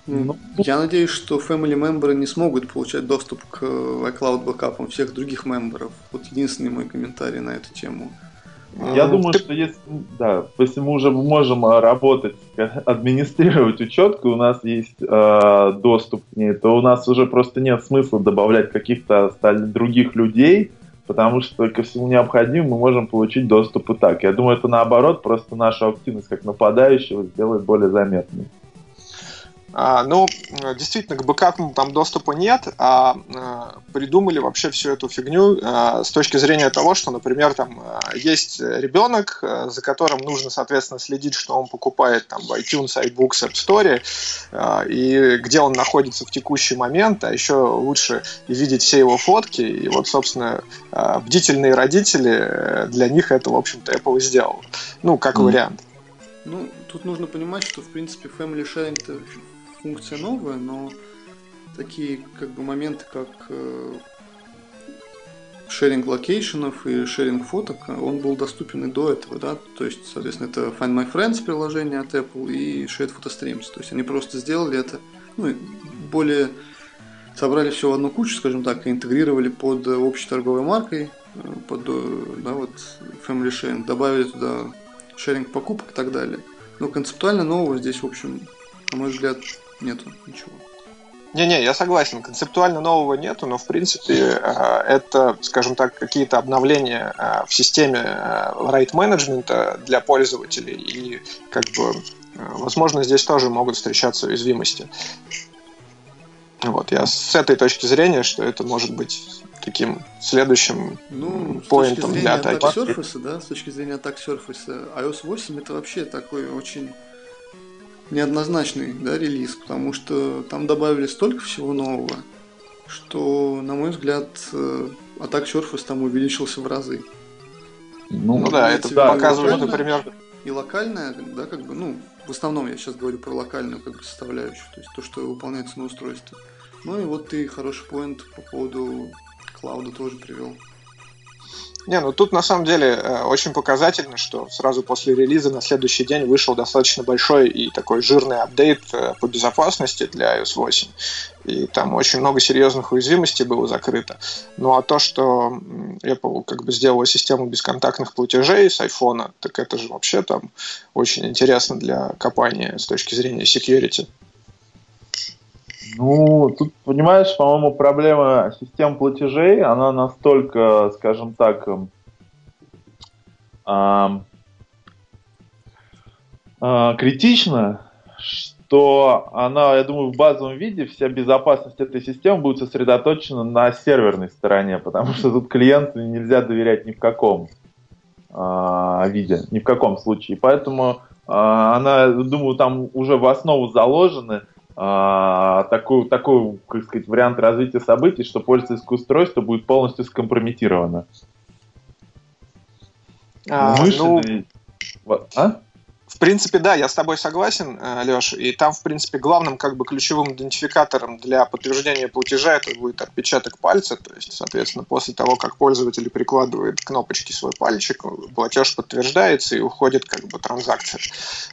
Ну, я надеюсь, что family member не смогут получать доступ к iCloud бэкапам всех других мемберов. Вот единственный мой комментарий на эту тему. Я думаю, что если, да, если мы уже можем э, работать, администрировать учетку, у нас есть э, доступ к ней, то у нас уже просто нет смысла добавлять каких-то других людей, потому что ко всему необходимому мы можем получить доступ и так. Я думаю, это наоборот, просто нашу активность как нападающего сделает более заметной. А, ну, действительно, к бэкапам там доступа нет, а, а придумали вообще всю эту фигню а, с точки зрения того, что, например, там есть ребенок, за которым нужно, соответственно, следить, что он покупает там в iTunes, iBooks, App Store, и где он находится в текущий момент, а еще лучше видеть все его фотки, и вот, собственно, бдительные родители, э, для них это, в общем-то, Apple сделал. Ну, как mm. вариант. Ну, тут нужно понимать, что, в принципе, Family Sharing функция новая, но такие как бы моменты, как э, sharing location-ов и sharing фоток, он был доступен и до этого, да, то есть, соответственно, это Find My Friends приложение от Apple и Shared Photo Streams, то есть они просто сделали это, ну, более собрали все в одну кучу, скажем так, и интегрировали под общей торговой маркой, э, под, э, да, вот, Family Sharing, добавили туда шеринг покупок и так далее. Но концептуально нового здесь, в общем, на мой взгляд, нету ничего. Не-не, я согласен, концептуально нового нету, но в принципе э, это, скажем так, какие-то обновления э, в системе э, менеджмента для пользователей, и как бы, возможно, здесь тоже могут встречаться уязвимости. Вот, я с этой точки зрения, что это может быть таким следующим ну, поинтом для атаки. Surface, да, с точки зрения атак Surface, iOS 8 это вообще такой очень неоднозначный да, релиз, потому что там добавили столько всего нового, что, на мой взгляд, э, атак Surface там увеличился в разы. Ну, ну да, это да, показывает, например... И локальная, да, как бы, ну, в основном я сейчас говорю про локальную как бы составляющую, то есть то, что выполняется на устройстве. Ну и вот ты хороший поинт по поводу клауда тоже привел. Не, ну тут на самом деле э, очень показательно, что сразу после релиза на следующий день вышел достаточно большой и такой жирный апдейт э, по безопасности для iOS 8. И там очень много серьезных уязвимостей было закрыто. Ну а то, что Apple как бы сделала систему бесконтактных платежей с iPhone, так это же вообще там очень интересно для компании с точки зрения security. Ну, тут, понимаешь, по-моему, проблема систем платежей, она настолько, скажем так, э, э, критична, что она, я думаю, в базовом виде вся безопасность этой системы будет сосредоточена на серверной стороне, потому что тут клиенту нельзя доверять ни в каком э, виде, ни в каком случае. Поэтому э, она, думаю, там уже в основу заложены а, такой, такой, как сказать, вариант развития событий, что пользовательское устройство будет полностью скомпрометировано. А, Мышиный... ну... А? Принципе, да, я с тобой согласен, э, Леш. И там, в принципе, главным как бы ключевым идентификатором для подтверждения платежа это будет отпечаток пальца. То есть, соответственно, после того, как пользователь прикладывает кнопочки свой пальчик, платеж подтверждается и уходит как бы транзакция.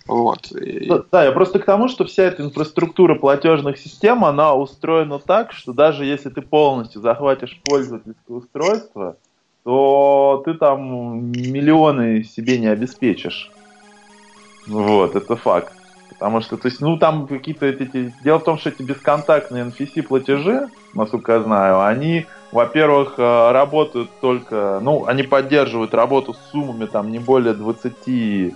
Вот. И... Да, я просто к тому, что вся эта инфраструктура платежных систем, она устроена так, что даже если ты полностью захватишь пользовательское устройство, то ты там миллионы себе не обеспечишь. Вот, это факт. Потому что, то есть, ну, там какие-то эти... Дело в том, что эти бесконтактные NFC-платежи, насколько я знаю, они, во-первых, э, работают только... Ну, они поддерживают работу с суммами там не более 20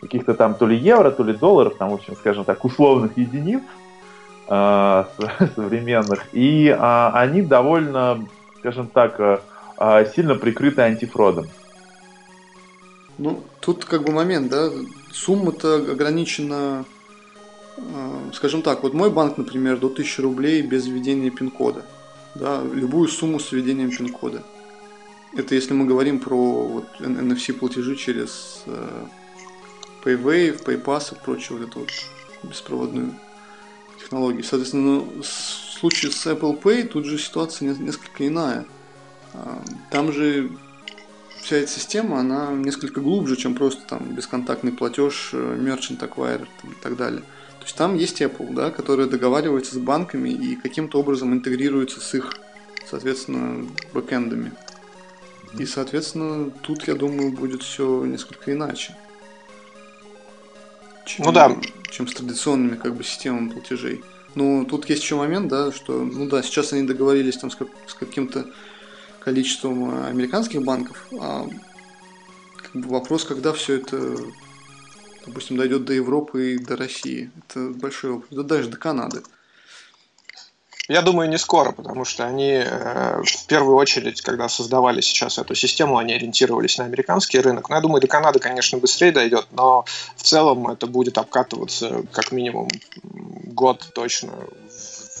каких-то там то ли евро, то ли долларов, там, в общем, скажем так, условных единиц э, современных. И э, они довольно, скажем так, э сильно прикрыты антифродом. Ну, тут как бы момент, да, сумма-то ограничена, э, скажем так, вот мой банк, например, до 1000 рублей без введения пин-кода, да, любую сумму с введением пин-кода. Это если мы говорим про вот, NFC платежи через э, PayWave, PayPass и прочее вот эту вот беспроводную технологию. Соответственно, ну, в случае с Apple Pay тут же ситуация несколько иная. А, там же вся эта система, она несколько глубже, чем просто там бесконтактный платеж, э, merchant acquirer и так далее. То есть там есть Apple, да, который договаривается с банками и каким-то образом интегрируется с их, соответственно, бэкэндами. И, соответственно, тут, я думаю, будет все несколько иначе. Чем, ну да. Чем с традиционными как бы системами платежей. Ну, тут есть еще момент, да, что, ну да, сейчас они договорились там с, как, с каким-то количеством э, американских банков, а как бы вопрос, когда все это, допустим, дойдет до Европы и до России. Это большой вопрос. Да даже до Канады. Я думаю, не скоро, потому что они э, в первую очередь, когда создавали сейчас эту систему, они ориентировались на американский рынок. Но я думаю, до Канады, конечно, быстрее дойдет, но в целом это будет обкатываться как минимум год точно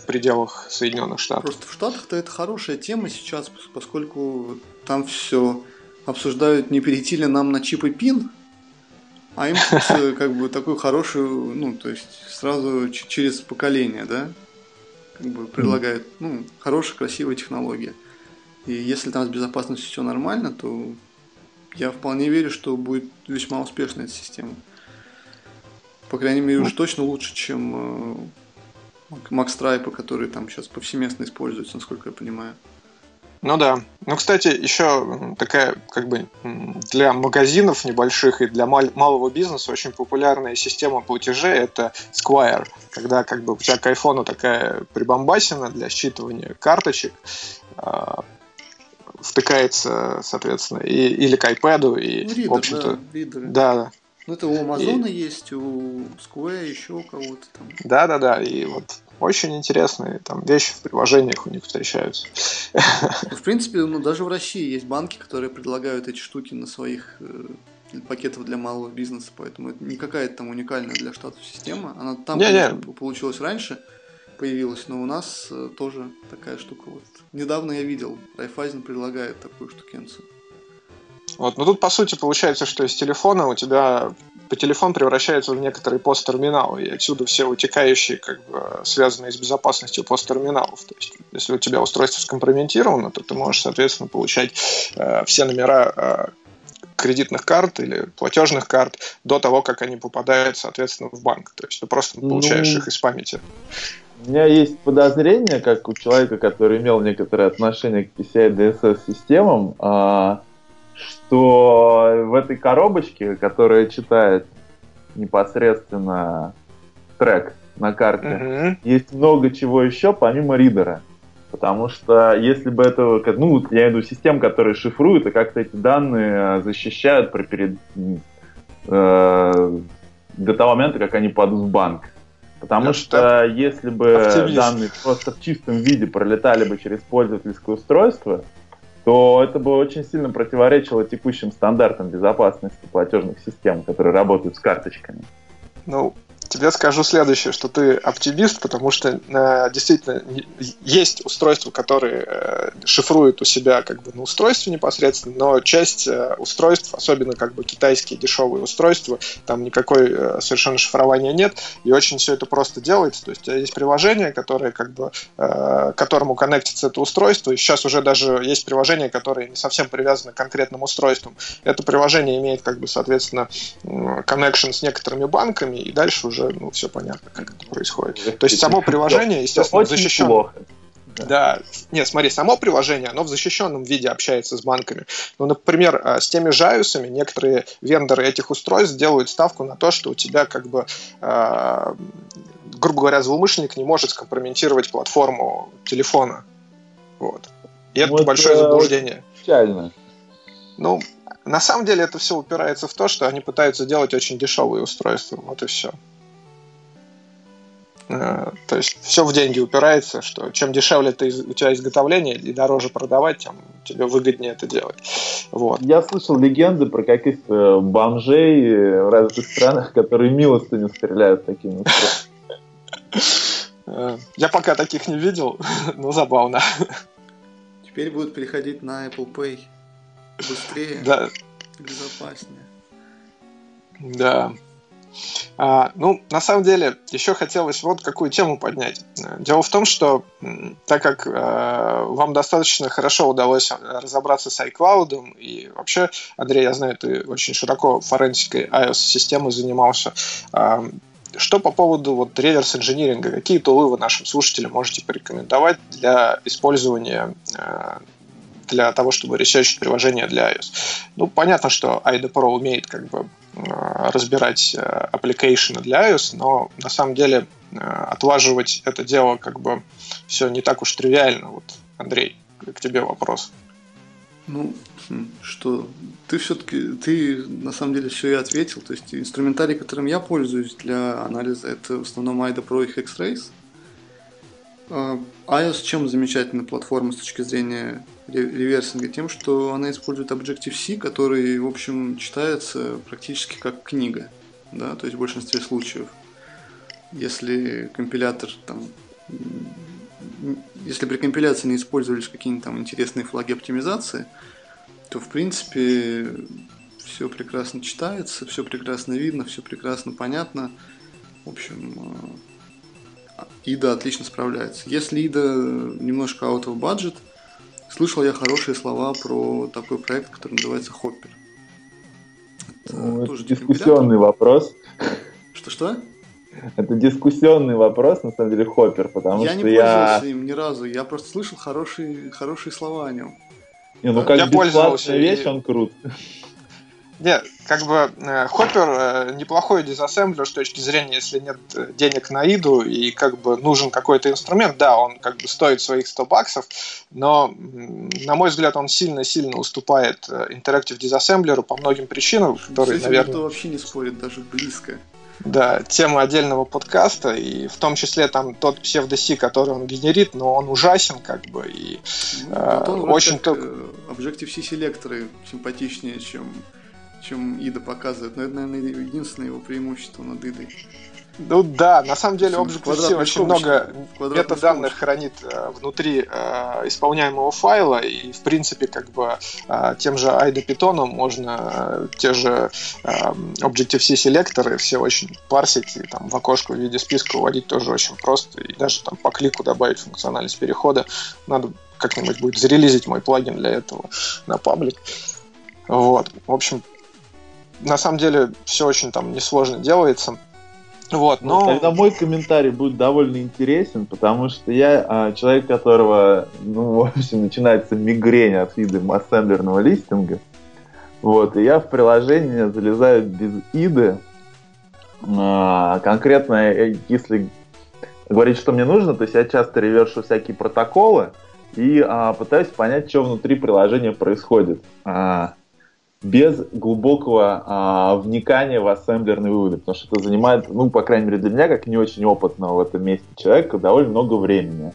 пределах Соединенных Штатов. Просто в Штатах-то это хорошая тема сейчас, поскольку там все обсуждают, не перейти ли нам на чип и пин, а им как бы такую хорошую, ну, то есть сразу через поколение, да? как бы предлагают ну, хорошая, красивая технология. И если там с безопасностью все нормально, то я вполне верю, что будет весьма успешная эта система. По крайней мере, уж точно лучше, чем Stripe, который там сейчас повсеместно используется, насколько я понимаю. Ну да. Ну, кстати, еще такая, как бы, для магазинов небольших и для мал- малого бизнеса очень популярная система платежей – это Square, когда, как бы, у тебя к айфону такая прибамбасина для считывания карточек, э, втыкается, соответственно, и, или к iPad, и, ну, reader, в общем-то... Да, да. Ну, это у Амазона и... есть, у Square, еще у кого-то там. Да-да-да, и вот очень интересные там вещи в приложениях у них встречаются. В принципе, ну даже в России есть банки, которые предлагают эти штуки на своих э, пакетов для малого бизнеса, поэтому это не какая-то там уникальная для штатов система. Она там, не, конечно, не. получилась раньше, появилась, но у нас э, тоже такая штука. Вот. Недавно я видел, Райфайзен предлагает такую штукенцию. Вот, но тут по сути получается, что из телефона у тебя по телефон превращается в некоторый посттерминал, и отсюда все утекающие, как бы, связанные с безопасностью посттерминалов. То есть, если у тебя устройство скомпрометировано, то ты можешь, соответственно, получать э, все номера э, кредитных карт или платежных карт до того, как они попадают, соответственно, в банк. То есть ты просто получаешь ну, их из памяти. У меня есть подозрение, как у человека, который имел некоторое отношение к PCI DSS системам, а, что в этой коробочке, которая читает непосредственно трек на карте, uh-huh. есть много чего еще помимо ридера. Потому что если бы это, ну, я виду систем, которые шифруют и как-то эти данные защищают при, перед, э, до того момента, как они падут в банк. Потому Это что если бы активист. данные просто в чистом виде пролетали бы через пользовательское устройство, то это бы очень сильно противоречило текущим стандартам безопасности платежных систем, которые работают с карточками. Ну, тебе скажу следующее, что ты оптимист, потому что э, действительно есть устройства, которые э, шифруют у себя как бы на устройстве непосредственно, но часть э, устройств, особенно как бы китайские дешевые устройства, там никакой э, совершенно шифрования нет, и очень все это просто делается. То есть у тебя есть приложение, которое как бы э, которому коннектится это устройство, и сейчас уже даже есть приложение, которое не совсем привязано к конкретным устройствам. Это приложение имеет как бы соответственно connection с некоторыми банками, и дальше уже уже ну, все понятно, как это происходит. То есть само приложение, естественно, защищено. Да. Нет, смотри, само приложение, оно в защищенном виде общается с банками. Ну, например, а, с теми жаюсами некоторые вендоры этих устройств делают ставку на то, что у тебя как бы, э, грубо говоря, злоумышленник не может скомпрометировать платформу телефона. Вот. И это вот, большое заблуждение. Печально. Ну, на самом деле это все упирается в то, что они пытаются делать очень дешевые устройства. Вот и все. Э, то есть все в деньги упирается, что чем дешевле ты, у тебя изготовление и дороже продавать, тем тебе выгоднее это делать. Вот. Я слышал легенды про каких-то бомжей в разных странах, которые милостыню стреляют такими э, Я пока таких не видел, но забавно. Теперь будут переходить на Apple Pay. Быстрее, да. безопаснее. Да. А, ну, на самом деле, еще хотелось вот какую тему поднять. Дело в том, что так как э, вам достаточно хорошо удалось разобраться с iCloud, и вообще, Андрей, я знаю, ты очень широко форенсикой iOS-системы занимался, э, что по поводу вот реверс-инжиниринга? Какие тулы вы нашим слушателям можете порекомендовать для использования э, для того, чтобы ресерчить приложение для iOS. Ну, понятно, что IDE Pro умеет как бы разбирать application для iOS, но на самом деле отлаживать это дело как бы все не так уж тривиально. Вот, Андрей, к тебе вопрос. Ну, хм, что, ты все-таки, ты на самом деле все и ответил. То есть инструментарий, которым я пользуюсь для анализа, это в основном IDA Pro и Hextrace. А, iOS чем замечательна платформа с точки зрения реверсинга? Тем, что она использует Objective-C, который, в общем, читается практически как книга. Да, то есть в большинстве случаев. Если компилятор там если при компиляции не использовались какие-нибудь там интересные флаги оптимизации, то в принципе все прекрасно читается, все прекрасно видно, все прекрасно понятно. В общем, Ида отлично справляется. Если Ида немножко out of budget, слышал я хорошие слова про такой проект, который называется Hopper. Это ну, тоже дискуссионный вопрос. Что-что? Это дискуссионный вопрос, на самом деле, Хоппер, потому я что я... не пользовался им ни разу, я просто слышал хорошие, хорошие слова о нем. Не, ну как я бесплатная вещь, и... он крут. Нет, как бы э, Хоппер э, неплохой дизассемблер с точки зрения, если нет денег на иду и как бы нужен какой-то инструмент, да, он как бы стоит своих 100 баксов, но, на мой взгляд, он сильно-сильно уступает э, Interactive Disassembler по многим причинам, которые, этим наверное... никто вообще не спорит, даже близко. Да, тема отдельного подкаста, и в том числе там тот псевдоси, который он генерит, но он ужасен, как бы, и ну, э, очень только... Objective-C селекторы симпатичнее, чем, чем IDA показывает, но это, наверное, единственное его преимущество над IDA. Ну да, на самом деле Objective-C очень много метаданных хранит э, внутри э, исполняемого файла, и в принципе как бы э, тем же IDE Python можно э, те же э, Objective-C селекторы все очень парсить, и там в окошко в виде списка уводить тоже очень просто, и даже там по клику добавить функциональность перехода. Надо как-нибудь будет зарелизить мой плагин для этого на паблик. Вот, в общем, на самом деле все очень там несложно делается. Вот, но... Ну, тогда мой комментарий будет довольно интересен, потому что я а, человек, которого, ну, в общем, начинается мигрень от вида ассемблерного листинга. Вот, и я в приложение залезаю без иды. А, конкретно, э, если говорить, что мне нужно, то есть я часто ревершу всякие протоколы и а, пытаюсь понять, что внутри приложения происходит. А, без глубокого а, вникания в ассемблерный вывод, потому что это занимает, ну, по крайней мере, для меня, как не очень опытного в этом месте человека, довольно много времени.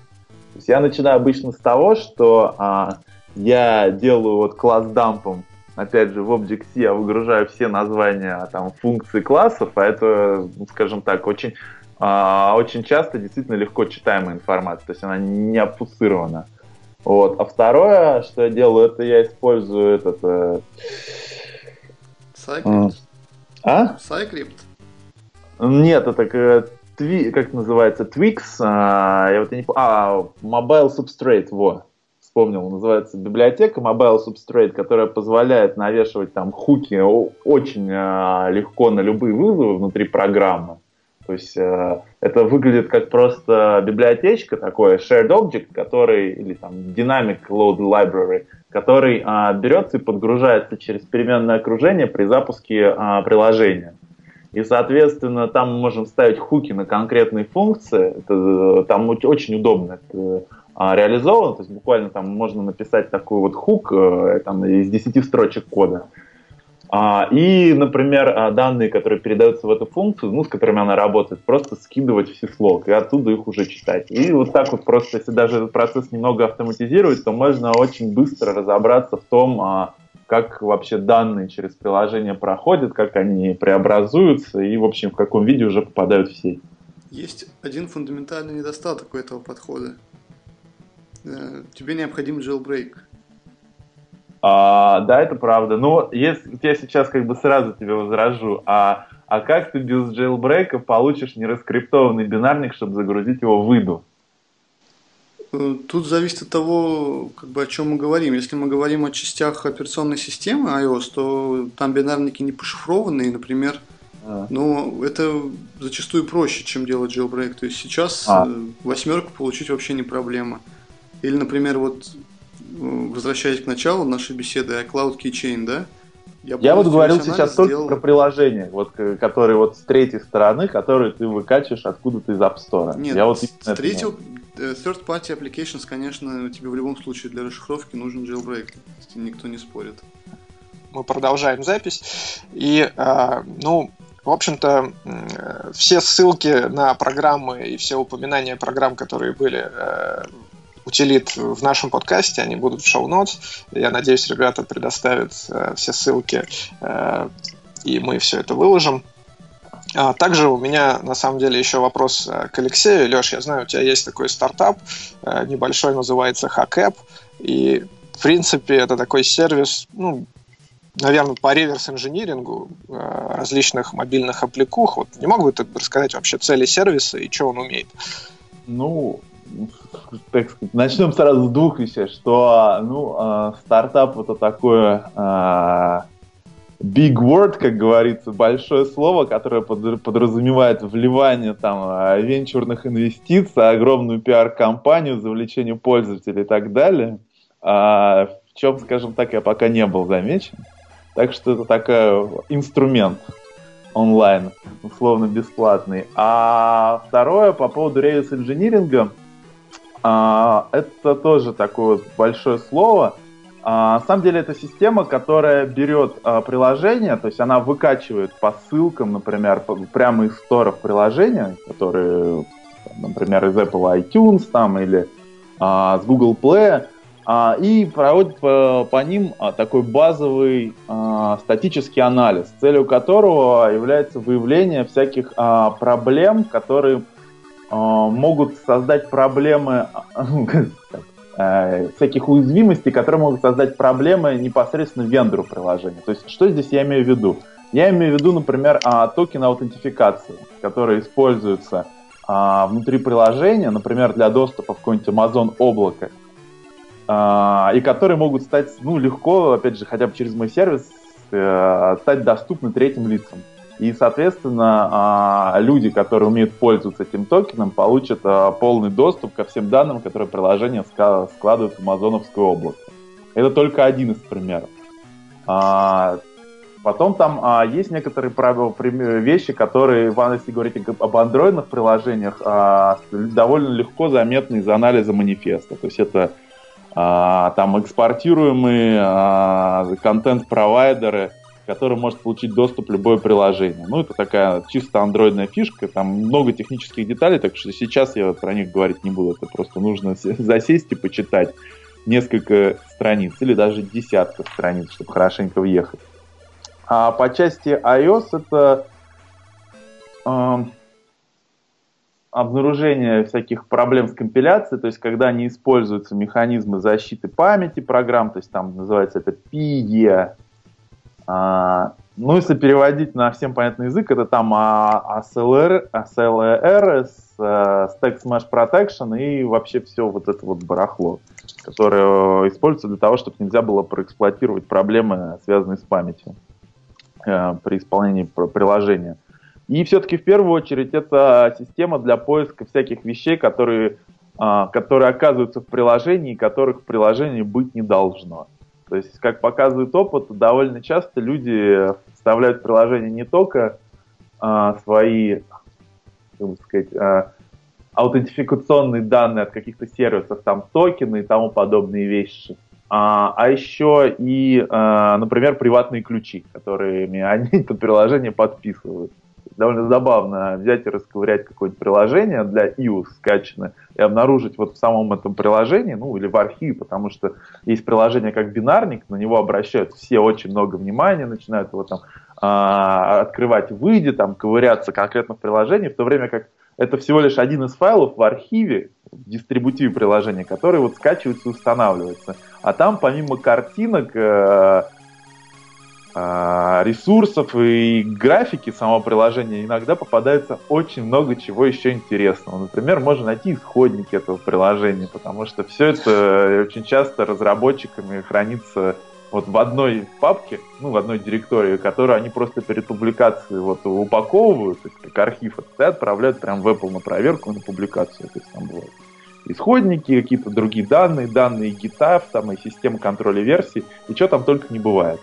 То есть я начинаю обычно с того, что а, я делаю вот класс дампом, опять же, в Object-C я выгружаю все названия там, функций классов, а это, ну, скажем так, очень, а, очень часто действительно легко читаемая информация, то есть она не обфусирована. Вот. А второе, что я делаю, это я использую этот... Э... Cycrypt. А? Cycrypt? Нет, это как, тви, как называется, Twix. А, я вот не помню. А, Mobile Substrate, во. Вспомнил, называется библиотека Mobile Substrate, которая позволяет навешивать там хуки очень а, легко на любые вызовы внутри программы. То есть э, это выглядит как просто библиотечка, такой shared object, который, или там dynamic load library, который э, берется и подгружается через переменное окружение при запуске э, приложения. И, соответственно, там мы можем ставить хуки на конкретные функции. Это, там очень удобно это а, реализовано. То есть буквально там можно написать такой вот хук э, там, из 10 строчек кода. А, и, например, а, данные, которые передаются в эту функцию, ну, с которыми она работает, просто скидывать в syslog и оттуда их уже читать. И вот так вот просто, если даже этот процесс немного автоматизировать, то можно очень быстро разобраться в том, а, как вообще данные через приложение проходят, как они преобразуются и, в общем, в каком виде уже попадают в сеть. Есть один фундаментальный недостаток у этого подхода. Э, тебе необходим jailbreak. А, да, это правда. Но если я сейчас как бы сразу тебе возражу, а, а как ты без джейлбрейка получишь нераскриптованный бинарник, чтобы загрузить его в иду? Тут зависит от того, как бы, о чем мы говорим. Если мы говорим о частях операционной системы iOS, то там бинарники не пошифрованы, и, например, А. Но это зачастую проще, чем делать jailbreak. То есть сейчас а. Э, восьмерку получить вообще не проблема. Или, например, вот возвращаясь к началу нашей беседы, iCloud Keychain, да? Я, я вот говорил сейчас только сделал... про приложения, вот, которые вот с третьей стороны, которые ты выкачиваешь откуда-то из App Store. Нет, я вот с третьего, э, third party applications, конечно, тебе в любом случае для расшифровки нужен jailbreak, никто не спорит. Мы продолжаем запись. И, э, ну, в общем-то, все ссылки на программы и все упоминания программ, которые были э, утилит в нашем подкасте, они будут в шоу-нотс. Я надеюсь, ребята предоставят э, все ссылки, э, и мы все это выложим. А также у меня, на самом деле, еще вопрос э, к Алексею. Леш, я знаю, у тебя есть такой стартап, э, небольшой, называется HackApp, и, в принципе, это такой сервис, ну, наверное, по реверс-инжинирингу э, различных мобильных аппликух. Вот не мог бы ты рассказать вообще цели сервиса и что он умеет? Ну, так сказать, начнем сразу с двух вещей, что, ну, э, стартап это такое э, big word, как говорится, большое слово, которое под, подразумевает вливание там э, венчурных инвестиций, огромную пиар-компанию, завлечение пользователей и так далее. А, в чем, скажем так, я пока не был замечен. Так что это такой инструмент онлайн, условно бесплатный. А второе, по поводу реверс-инжиниринга, а, это тоже такое вот большое слово. А, на самом деле это система, которая берет а, приложение, то есть она выкачивает по ссылкам, например, прямо из сторов приложения, которые, например, из Apple iTunes там или а, с Google Play, а, и проводит по, по ним а, такой базовый а, статический анализ, целью которого является выявление всяких а, проблем, которые могут создать проблемы, э, всяких уязвимостей, которые могут создать проблемы непосредственно вендору приложения. То есть, что здесь я имею в виду? Я имею в виду, например, а, токен аутентификации, которые используются а, внутри приложения, например, для доступа в какой-нибудь Amazon облако, и которые могут стать, ну, легко, опять же, хотя бы через мой сервис, э, стать доступны третьим лицам. И, соответственно, а, люди, которые умеют пользоваться этим токеном, получат а, полный доступ ко всем данным, которые приложение складывает в амазоновское облако. Это только один из примеров. А, потом там есть некоторые правила, вещи, которые, если говорить об андроидных приложениях, довольно легко заметны из анализа манифеста. То есть это там экспортируемые контент-провайдеры, который может получить доступ любое приложение. Ну, это такая чисто андроидная фишка, там много технических деталей, так что сейчас я про них говорить не буду, это просто нужно засесть и почитать несколько страниц или даже десятка страниц, чтобы хорошенько въехать. А по части iOS это э, обнаружение всяких проблем с компиляцией, то есть когда не используются механизмы защиты памяти программ, то есть там называется это PE, ну, если переводить на всем понятный язык, это там ASLR, ASLR, Stack Smash Protection и вообще все вот это вот барахло, которое используется для того, чтобы нельзя было проэксплуатировать проблемы, связанные с памятью э, при исполнении приложения. И все-таки в первую очередь это система для поиска всяких вещей, которые, а, которые оказываются в приложении, которых в приложении быть не должно. То есть, как показывает опыт, довольно часто люди вставляют приложение не только а, свои, как бы сказать, а, аутентификационные данные от каких-то сервисов, там токены и тому подобные вещи, а, а еще и, а, например, приватные ключи, которыми они это приложение подписывают довольно забавно взять и расковырять какое-нибудь приложение для iOS скачанное и обнаружить вот в самом этом приложении, ну или в архиве, потому что есть приложение как бинарник, на него обращают все очень много внимания, начинают его там а, открывать выйди, там ковыряться конкретно в приложении, в то время как это всего лишь один из файлов в архиве, в дистрибутиве приложения, который вот скачивается и устанавливается. А там помимо картинок э, ресурсов и графики самого приложения иногда попадается очень много чего еще интересного. Например, можно найти исходники этого приложения, потому что все это очень часто разработчиками хранится вот в одной папке, ну, в одной директории, которую они просто перед публикацией вот упаковывают, то есть как архив и отправляют прям в Apple на проверку, на публикацию. То есть там бывают исходники, какие-то другие данные, данные GitHub, там и система контроля версий, и что там только не бывает.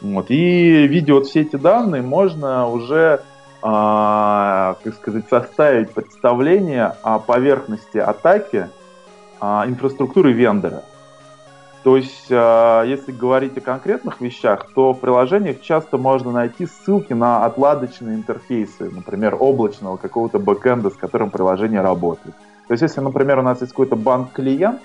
Вот. И видя вот все эти данные, можно уже, а, как сказать, составить представление о поверхности атаки а, инфраструктуры вендора. То есть, а, если говорить о конкретных вещах, то в приложениях часто можно найти ссылки на отладочные интерфейсы, например, облачного какого-то бэкэнда, с которым приложение работает. То есть, если, например, у нас есть какой-то банк-клиент,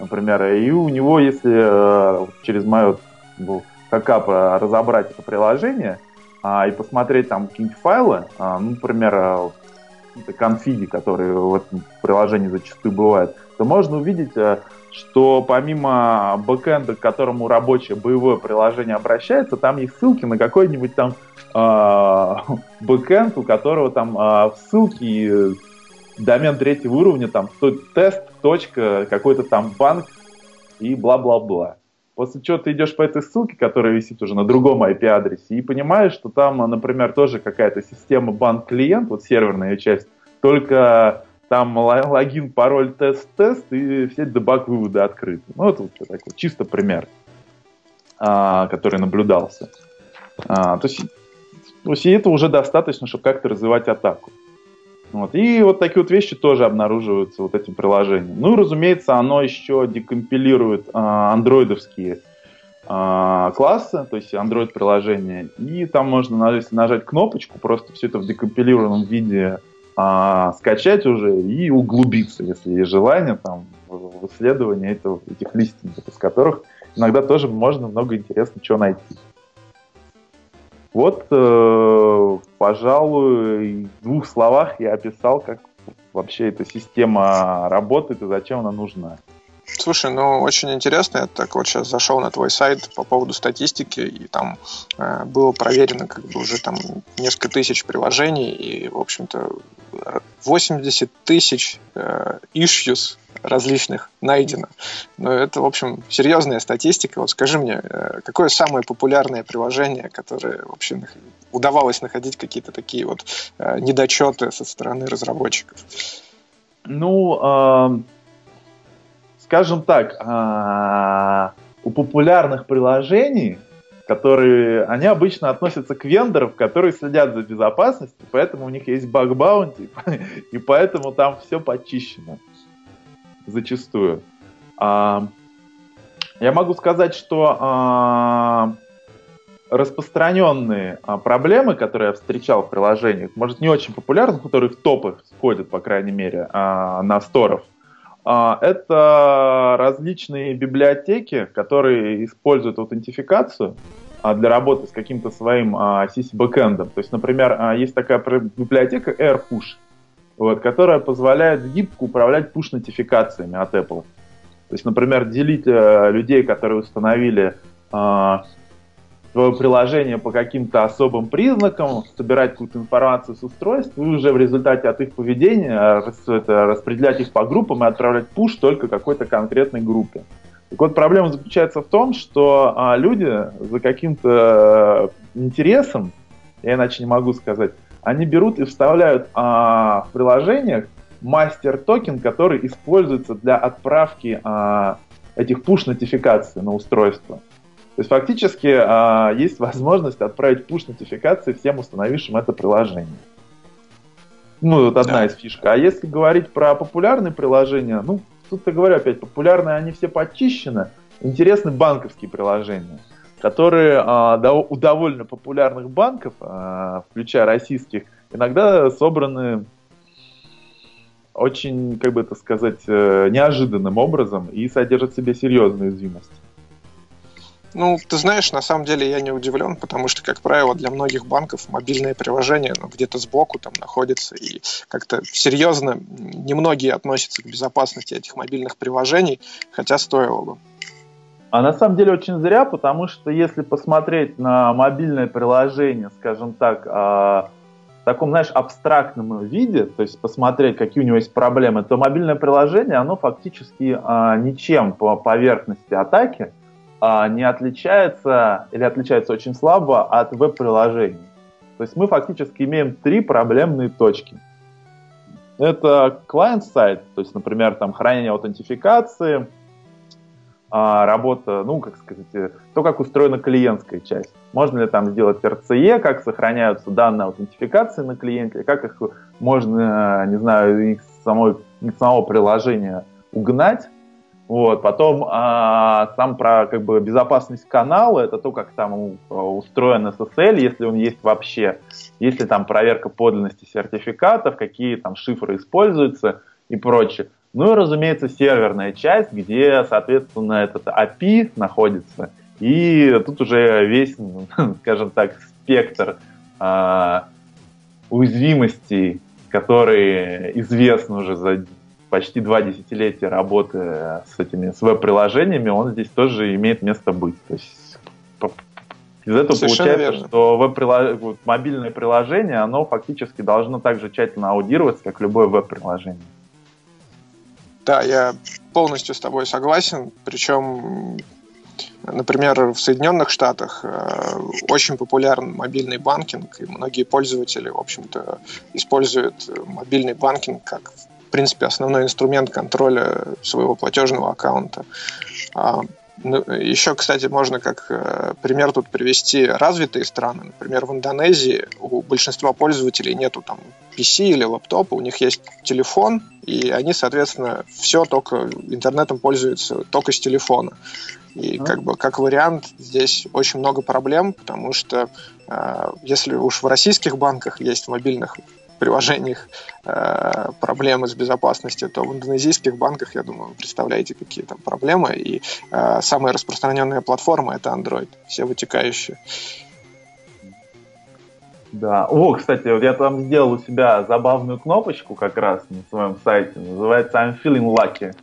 например, и у него, если э, через мое ну, хакап э, разобрать это приложение а, и посмотреть там какие-нибудь файлы, а, ну, например, э, конфиги, которые в этом приложении зачастую бывают, то можно увидеть, что помимо бэкэнда, к которому рабочее боевое приложение обращается, там есть ссылки на какой-нибудь там э, бэкэнд, у которого там э, ссылки домен третьего уровня, там, тест, точка, какой-то там банк и бла-бла-бла. После чего ты идешь по этой ссылке, которая висит уже на другом IP-адресе, и понимаешь, что там, например, тоже какая-то система банк-клиент, вот серверная часть, только там логин, пароль, тест, тест, и все дебаг-выводы открыты. Ну, это вот такой чисто пример, а, который наблюдался. А, то, есть, то есть это уже достаточно, чтобы как-то развивать атаку. Вот. И вот такие вот вещи тоже обнаруживаются вот этим приложением. Ну и, разумеется, оно еще декомпилирует а, андроидовские а, классы, то есть Android-приложения. И там можно, если нажать кнопочку, просто все это в декомпилированном виде а, скачать уже и углубиться, если есть желание там, в исследование этого, этих листингов, из которых иногда тоже можно много интересного чего найти. Вот, э, пожалуй, в двух словах я описал, как вообще эта система работает и зачем она нужна. Слушай, ну очень интересно. Я так вот сейчас зашел на твой сайт по поводу статистики, и там э, было проверено как бы уже там несколько тысяч приложений, и, в общем-то, 80 тысяч э, issues различных найдено. Но это, в общем, серьезная статистика. Вот скажи мне, э, какое самое популярное приложение, которое вообще удавалось находить какие-то такие вот э, недочеты со стороны разработчиков? Ну, э, скажем так, э, у популярных приложений которые, они обычно относятся к вендорам, которые следят за безопасностью, поэтому у них есть баг-баунти, и поэтому там все почищено зачастую. А, я могу сказать, что а, распространенные а, проблемы, которые я встречал в приложениях, может не очень популярных, которые в топы входят, по крайней мере, а, на сторов, а, это различные библиотеки, которые используют аутентификацию а, для работы с каким-то своим CC-бэкэндом. То есть, например, есть такая библиотека AirPush, вот, которая позволяет гибко управлять push-нотификациями от Apple. То есть, например, делить э, людей, которые установили свое приложение по каким-то особым признакам, собирать какую-то информацию с устройств, и уже в результате от их поведения рас, это, распределять их по группам и отправлять push только какой-то конкретной группе. Так вот, проблема заключается в том, что а, люди за каким-то э, интересом, я иначе не могу сказать, они берут и вставляют а, в приложениях мастер-токен, который используется для отправки а, этих push-нотификаций на устройство. То есть фактически а, есть возможность отправить push-нотификации всем установившим это приложение. Ну, вот одна да. из фишек. А если говорить про популярные приложения, ну, тут-то говорю опять, популярные они все почищены. Интересны банковские приложения которые а, у довольно популярных банков, а, включая российских, иногда собраны очень, как бы это сказать, э, неожиданным образом и содержат в себе серьезную уязвимость. Ну, ты знаешь, на самом деле я не удивлен, потому что, как правило, для многих банков мобильное приложение ну, где-то сбоку там находится, и как-то серьезно немногие относятся к безопасности этих мобильных приложений, хотя стоило бы. А на самом деле очень зря, потому что если посмотреть на мобильное приложение, скажем так, а, в таком, знаешь, абстрактном виде, то есть посмотреть, какие у него есть проблемы, то мобильное приложение, оно фактически а, ничем по поверхности атаки а, не отличается или отличается очень слабо от веб-приложений. То есть мы фактически имеем три проблемные точки. Это клиент-сайт, то есть, например, там хранение аутентификации, а, работа, ну, как сказать, то, как устроена клиентская часть. Можно ли там сделать RCE, как сохраняются данные аутентификации на клиенте, как их можно, не знаю, из, самой, из самого приложения угнать. Вот. Потом а, сам про как бы, безопасность канала, это то, как там устроен SSL, если он есть вообще, если там проверка подлинности сертификатов, какие там шифры используются и прочее. Ну и, разумеется, серверная часть, где, соответственно, этот API находится. И тут уже весь, скажем так, спектр а, уязвимостей, которые известны уже за почти два десятилетия работы с этими с веб-приложениями, он здесь тоже имеет место быть. То есть из этого Совершенно получается, верно. что веб вот, мобильное приложение, оно фактически должно так же тщательно аудироваться, как любое веб-приложение. Да, я полностью с тобой согласен. Причем, например, в Соединенных Штатах э, очень популярен мобильный банкинг, и многие пользователи, в общем-то, используют мобильный банкинг как, в принципе, основной инструмент контроля своего платежного аккаунта. А, ну, еще, кстати, можно как э, пример тут привести развитые страны. Например, в Индонезии у большинства пользователей нету там PC или лаптопа, у них есть телефон, и они, соответственно, все только интернетом пользуются только с телефона. И как бы как вариант здесь очень много проблем, потому что э, если уж в российских банках есть в мобильных приложениях э, проблемы с безопасностью, то в индонезийских банках, я думаю, вы представляете, какие там проблемы. И э, самая распространенная платформа это Android, все вытекающие. Да. О, кстати, вот я там сделал у себя забавную кнопочку как раз на своем сайте. Называется I'm feeling lucky.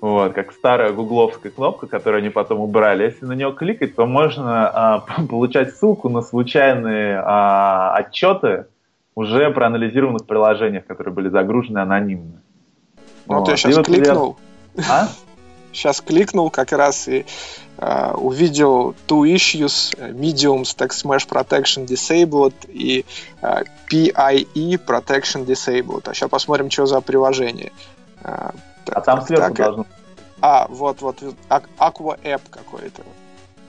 Вот, как старая гугловская кнопка, которую они потом убрали. Если на нее кликать, то можно а, получать ссылку на случайные а, отчеты уже проанализированных приложениях, которые были загружены анонимно. Ну, вот, вот я сейчас и кликнул. Вот я... А? Сейчас кликнул как раз и э, увидел two issues, mediums text mesh protection disabled и э, PIE protection disabled. А сейчас посмотрим, что за приложение. Э, так, а там сверху так, должно А, вот, вот, Aqua App какой-то.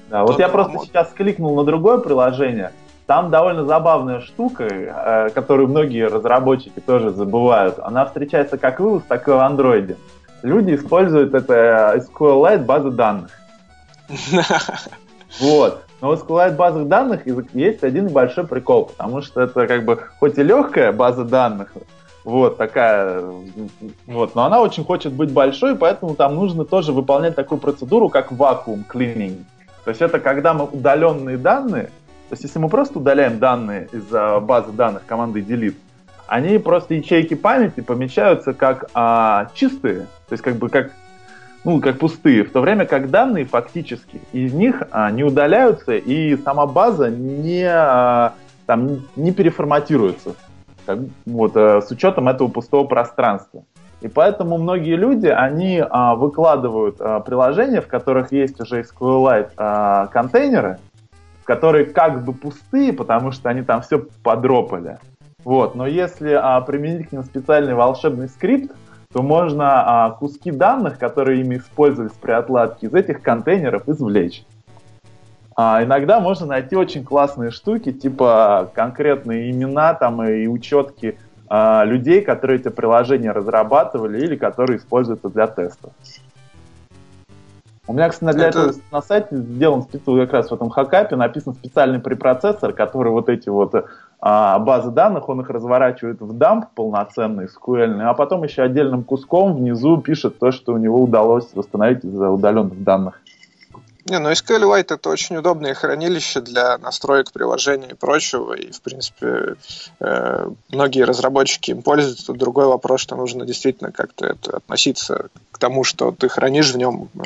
Да, вот я просто сейчас кликнул на другое приложение, там довольно забавная штука, э, которую многие разработчики тоже забывают. Она встречается как вывоз, так и в андроиде. Люди используют это SQLite базы данных. Вот. Но в SQLite базах данных есть один небольшой прикол, потому что это как бы хоть и легкая база данных, вот такая, вот, но она очень хочет быть большой, поэтому там нужно тоже выполнять такую процедуру, как вакуум cleaning. То есть это когда мы удаленные данные то есть если мы просто удаляем данные из базы данных команды delete, они просто ячейки памяти помечаются как а, чистые, то есть как бы как ну, как пустые, в то время как данные фактически из них а, не удаляются, и сама база не, а, там, не переформатируется. Как, вот, а, с учетом этого пустого пространства. И поэтому многие люди, они а, выкладывают а, приложения, в которых есть уже SQLite а, контейнеры, которые как бы пустые, потому что они там все подропали. Вот, но если а, применить к ним специальный волшебный скрипт, то можно а, куски данных, которые ими использовались при отладке, из этих контейнеров извлечь. А, иногда можно найти очень классные штуки, типа конкретные имена там и учетки а, людей, которые эти приложения разрабатывали или которые используются для тестов. У меня, кстати, для это... этого на сайте сделан специально как раз в этом хакапе написан специальный препроцессор, который вот эти вот а, базы данных, он их разворачивает в дамп полноценный, SQL, а потом еще отдельным куском внизу пишет то, что у него удалось восстановить из-за удаленных данных. Не, ну SQLite это очень удобное хранилище для настроек приложений и прочего, и, в принципе, э, многие разработчики им пользуются. Тут другой вопрос, что нужно действительно как-то это относиться к тому, что ты хранишь в нем, э,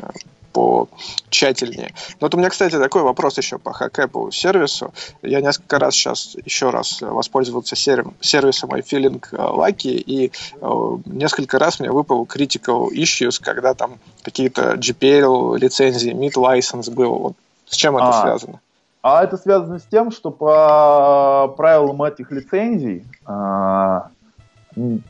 по тщательнее. Но вот у меня, кстати, такой вопрос еще по HackApp сервису. Я несколько раз сейчас еще раз воспользовался сервисом iFeeling Lucky, и несколько раз мне выпал critical issues, когда там какие-то GPL лицензии, mid license был. Вот с чем это а, связано? А это связано с тем, что по правилам этих лицензий а,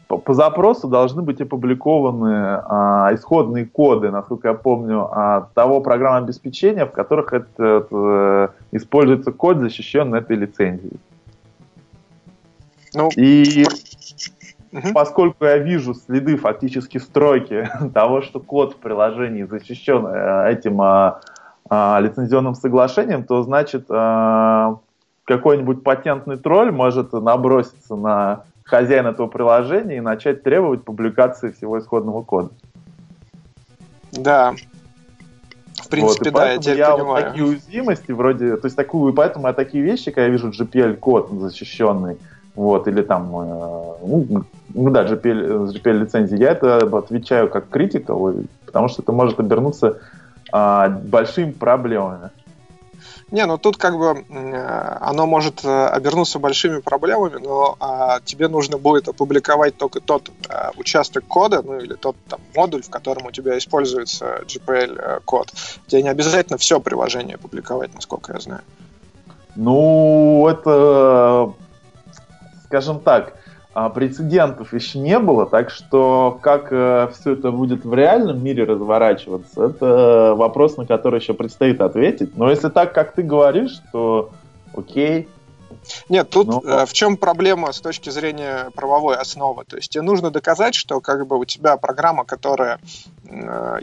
по, по запросу должны быть опубликованы а, исходные коды, насколько я помню, от того программного обеспечения, в которых это, это, используется код, защищенный этой лицензией. Ну, И угу. поскольку я вижу следы фактически стройки того, что код в приложении защищен э, этим а, а, лицензионным соглашением, то значит а, какой-нибудь патентный тролль может наброситься на хозяина этого приложения и начать требовать публикации всего исходного кода. Да. В принципе, вот, да, я теперь я понимаю. Вот такие уязвимости вроде, то есть такую, поэтому я такие вещи, когда я вижу GPL-код защищенный, вот, или там, э, ну, ну да, GPL, GPL лицензии, я это отвечаю как критикал, потому что это может обернуться а, большими проблемами. Не, ну тут как бы оно может э, обернуться большими проблемами, но а, тебе нужно будет опубликовать только тот а, участок кода, ну или тот там, модуль, в котором у тебя используется GPL-код. Э, тебе не обязательно все приложение публиковать, насколько я знаю. Ну, это, скажем так, прецедентов еще не было, так что как э, все это будет в реальном мире разворачиваться, это вопрос, на который еще предстоит ответить. Но если так, как ты говоришь, то окей, нет, тут. Ну, э, в чем проблема с точки зрения правовой основы? То есть тебе нужно доказать, что как бы у тебя программа, которая, э,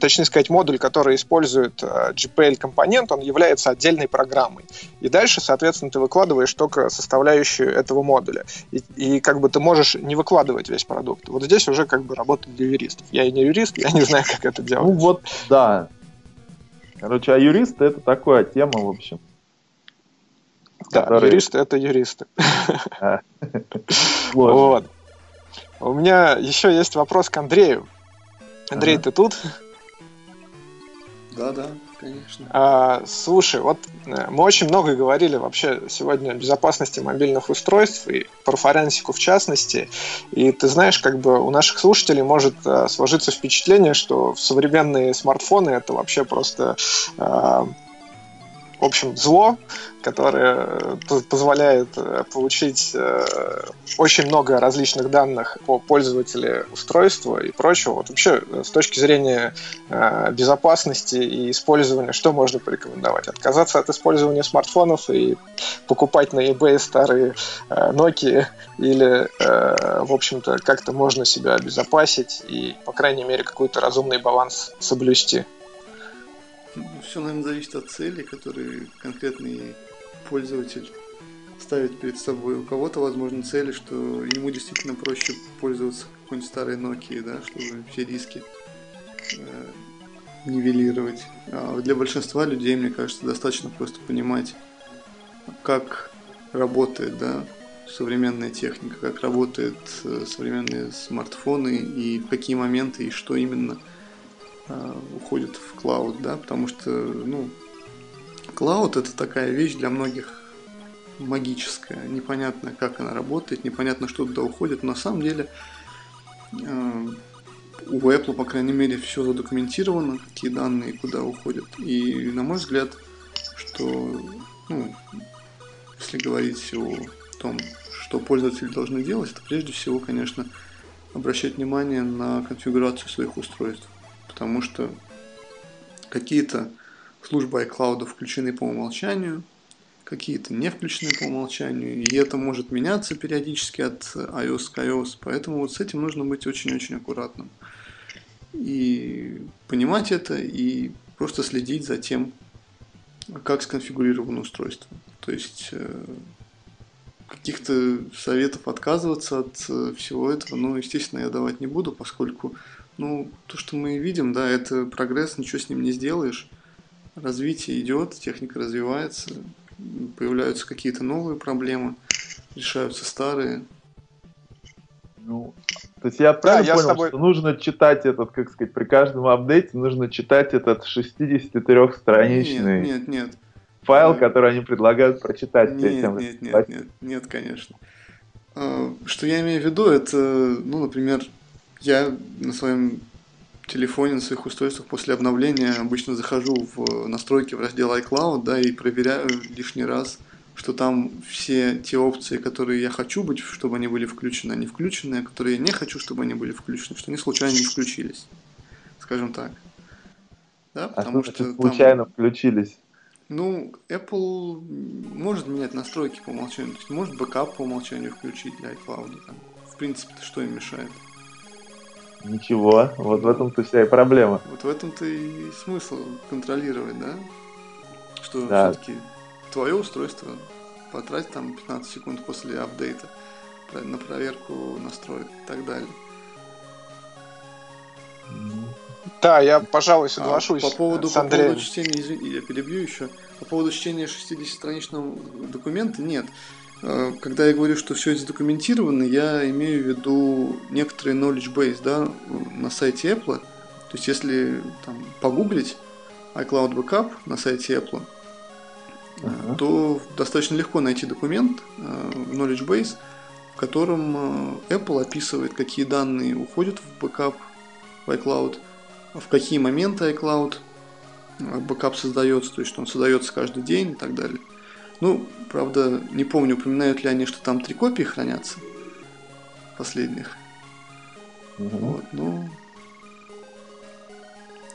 точнее сказать, модуль, который использует э, GPL-компонент, он является отдельной программой. И дальше, соответственно, ты выкладываешь только составляющую этого модуля. И, и как бы ты можешь не выкладывать весь продукт. Вот здесь уже как бы работа для юристов. Я и не юрист, я не знаю, как это делать. Ну вот, да. Короче, а юристы это такая тема, в общем. Да, которые... юристы это юристы. Вот. У меня еще есть вопрос к Андрею. Андрей, ты тут? Да, да, конечно. А, слушай, вот э, мы очень много говорили вообще сегодня о безопасности мобильных устройств и про форенсику в частности. И ты знаешь, как бы у наших слушателей может а, сложиться впечатление, что современные смартфоны это вообще просто а, в общем, зло, которое э, позволяет э, получить э, очень много различных данных о пользователе устройства и прочего. Вот вообще с точки зрения безопасности и использования, что можно порекомендовать? Отказаться от использования смартфонов и покупать на eBay старые Nokia или, в общем-то, как-то можно себя обезопасить и, по крайней мере, какой-то разумный баланс соблюсти? Все, наверное, зависит от цели, которые конкретный пользователь ставит перед собой. У кого-то, возможно, цели, что ему действительно проще пользоваться какой-нибудь старой Nokia, да, чтобы все риски э, нивелировать. А для большинства людей, мне кажется, достаточно просто понимать, как работает, да, современная техника, как работают э, современные смартфоны и в какие моменты и что именно – уходит в клауд, да, потому что, ну, клауд это такая вещь для многих магическая, непонятно, как она работает, непонятно, что туда уходит, но на самом деле э, у Apple, по крайней мере, все задокументировано, какие данные куда уходят. И, на мой взгляд, что, ну, если говорить о том, что пользователи должны делать, это прежде всего, конечно, обращать внимание на конфигурацию своих устройств потому что какие-то службы iCloud включены по умолчанию, какие-то не включены по умолчанию, и это может меняться периодически от iOS к iOS, поэтому вот с этим нужно быть очень-очень аккуратным. И понимать это, и просто следить за тем, как сконфигурировано устройство. То есть э, каких-то советов отказываться от э, всего этого, ну, естественно, я давать не буду, поскольку ну, то, что мы видим, да, это прогресс, ничего с ним не сделаешь. Развитие идет, техника развивается, появляются какие-то новые проблемы, решаются старые. Ну, то есть я правильно да, понял, тобой... что нужно читать этот, как сказать, при каждом апдейте нужно читать этот 63-страничный нет, нет, нет. файл, нет. который они предлагают прочитать нет, перед тем, нет, нет, нет, нет, конечно. А, что я имею в виду, это, ну, например, я на своем телефоне, на своих устройствах после обновления обычно захожу в настройки в раздел iCloud, да, и проверяю лишний раз, что там все те опции, которые я хочу быть, чтобы они были включены, они включены, а которые я не хочу, чтобы они были включены, что они случайно не включились, скажем так. Да, а потому а что, что случайно там... включились? Ну, Apple может менять настройки по умолчанию, то есть может бэкап по умолчанию включить для iCloud. Там. В принципе, что им мешает? Ничего, вот в этом-то вся и проблема. Вот в этом-то и смысл контролировать, да? Что да. все-таки твое устройство потратить там 15 секунд после апдейта на проверку настроек и так далее. Да, я, пожалуй, соглашусь а, по поводу. По поводу чтения, извини, я перебью еще. По поводу чтения 60-страничного документа, нет. Э, когда я говорю, что все это задокументировано, я имею в виду некоторые knowledge base да, на сайте Apple. То есть, если там, погуглить iCloud Backup на сайте Apple, uh-huh. то достаточно легко найти документ э, knowledge base, в котором Apple описывает, какие данные уходят в бэкап в iCloud, в какие моменты iCloud бэкап создается, то есть что он создается каждый день и так далее. Ну, правда, не помню, упоминают ли они, что там три копии хранятся последних. Угу. Вот, но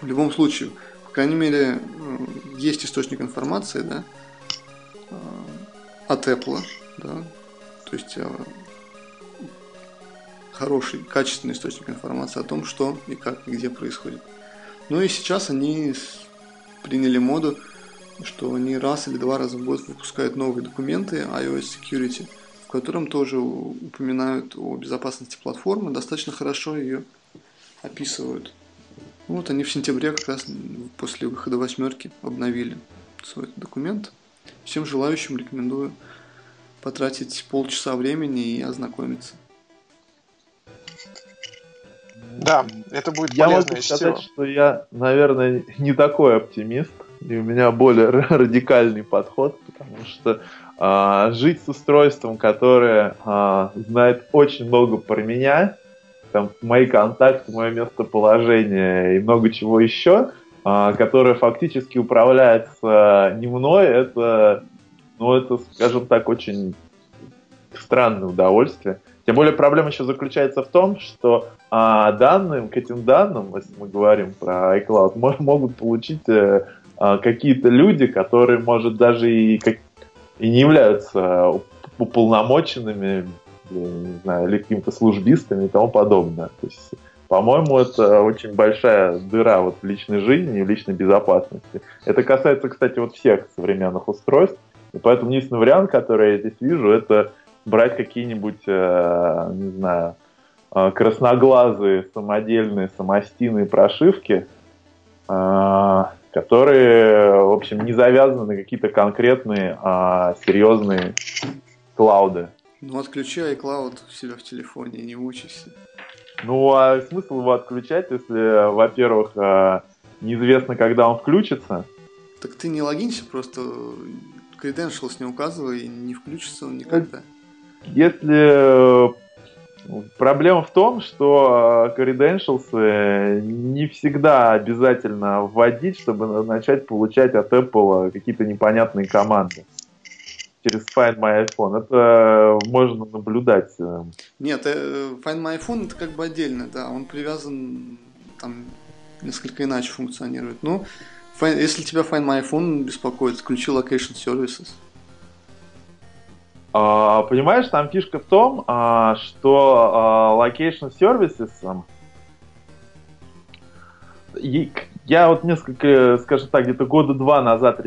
в любом случае, по крайней мере, есть источник информации, да, э, от Apple, да, то есть э, хороший, качественный источник информации о том, что и как, и где происходит. Ну и сейчас они приняли моду что они раз или два раза в год выпускают новые документы iOS Security, в котором тоже упоминают о безопасности платформы, достаточно хорошо ее описывают. Вот они в сентябре как раз после выхода восьмерки обновили свой документ. Всем желающим рекомендую потратить полчаса времени и ознакомиться. Да, это будет Я могу сказать, что я, наверное, не такой оптимист и у меня более радикальный подход, потому что а, жить с устройством, которое а, знает очень много про меня, там, мои контакты, мое местоположение и много чего еще, а, которое фактически управляется не мной, это, ну, это, скажем так, очень странное удовольствие. Тем более проблема еще заключается в том, что а, данным, к этим данным, если мы говорим про iCloud, могут получить э, какие-то люди, которые, может, даже и, как, и не являются уполномоченными, не знаю, или какими-то службистами и тому подобное. То есть, по-моему, это очень большая дыра вот в личной жизни и в личной безопасности. Это касается, кстати, вот всех современных устройств. И поэтому единственный вариант, который я здесь вижу, это брать какие-нибудь, э, не знаю, э, красноглазые самодельные самостийные прошивки, э, которые, в общем, не завязаны на какие-то конкретные а, серьезные клауды. Ну, отключай iCloud у себя в телефоне, не мучайся. Ну, а смысл его отключать, если, во-первых, а, неизвестно, когда он включится? Так ты не логинься, просто credentials не указывай, и не включится он никогда. Если Проблема в том, что credentials э, не всегда обязательно вводить, чтобы начать получать от Apple какие-то непонятные команды через Find My iPhone. Это можно наблюдать. Э. Нет, э, Find My iPhone это как бы отдельно, да, он привязан там несколько иначе функционирует. Ну, если тебя Find My iPhone беспокоит, включи Location Services. А, понимаешь, там фишка в том, а, что а, location services я вот несколько, скажем так, где-то года два назад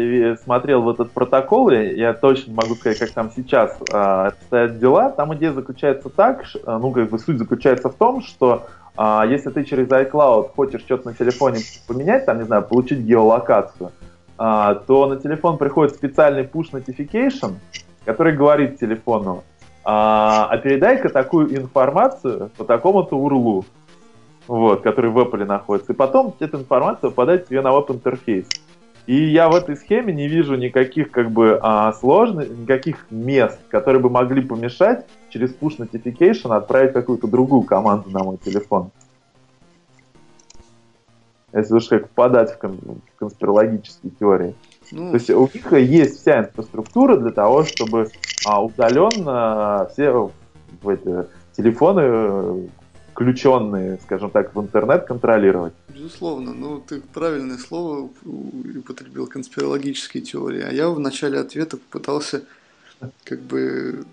смотрел в этот протокол, я точно могу сказать, как там сейчас э, стоят дела. Там идея заключается так, ну, как бы суть заключается в том, что э, если ты через iCloud хочешь что-то на телефоне поменять, там, не знаю, получить геолокацию, э, то на телефон приходит специальный push notification, который говорит телефону, а, а передай-ка такую информацию по такому-то урлу, вот, который в Apple находится. И потом эта информация попадает тебе на веб-интерфейс. И я в этой схеме не вижу никаких как бы а, сложных, никаких мест, которые бы могли помешать через push notification отправить какую-то другую команду на мой телефон. Если уж как кон- в конспирологические теории. Ну, То есть у них есть вся инфраструктура для того, чтобы а, удаленно все в эти телефоны включенные, скажем так, в интернет контролировать. Безусловно, ну ты правильное слово употребил, конспирологические теории, а я в начале ответа попытался как бы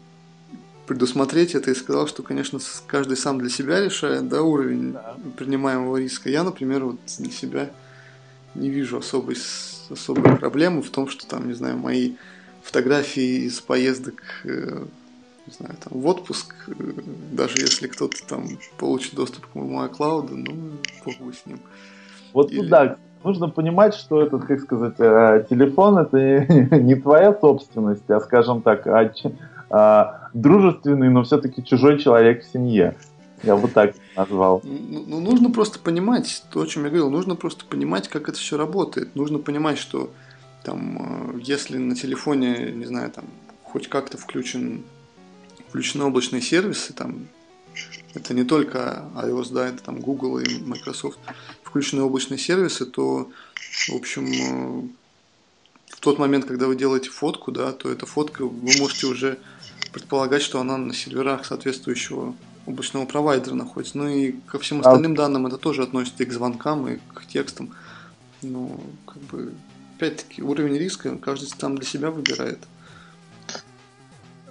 предусмотреть это и сказал, что, конечно, каждый сам для себя решает, да, уровень да. принимаемого риска. Я, например, вот для себя не вижу особой, особой проблемы в том, что там, не знаю, мои фотографии из поездок э, не знаю, там, в отпуск, э, даже если кто-то там получит доступ к моему iCloud, ну, бог бы с ним. Вот Или... туда нужно понимать, что этот, как сказать, э, телефон это не твоя собственность, а, скажем так, а, а дружественный, но все-таки чужой человек в семье. Я вот так назвал. Ну, ну, нужно просто понимать, то, о чем я говорил, нужно просто понимать, как это все работает. Нужно понимать, что там, э, если на телефоне, не знаю, там, хоть как-то включен включены облачные сервисы, там, это не только iOS, да, это там Google и Microsoft, включены облачные сервисы, то, в общем, э, в тот момент, когда вы делаете фотку, да, то эта фотка, вы можете уже предполагать, что она на серверах соответствующего облачного провайдера находится. Ну и ко всем остальным данным это тоже относится и к звонкам, и к текстам. Ну, как бы, опять-таки, уровень риска каждый там для себя выбирает.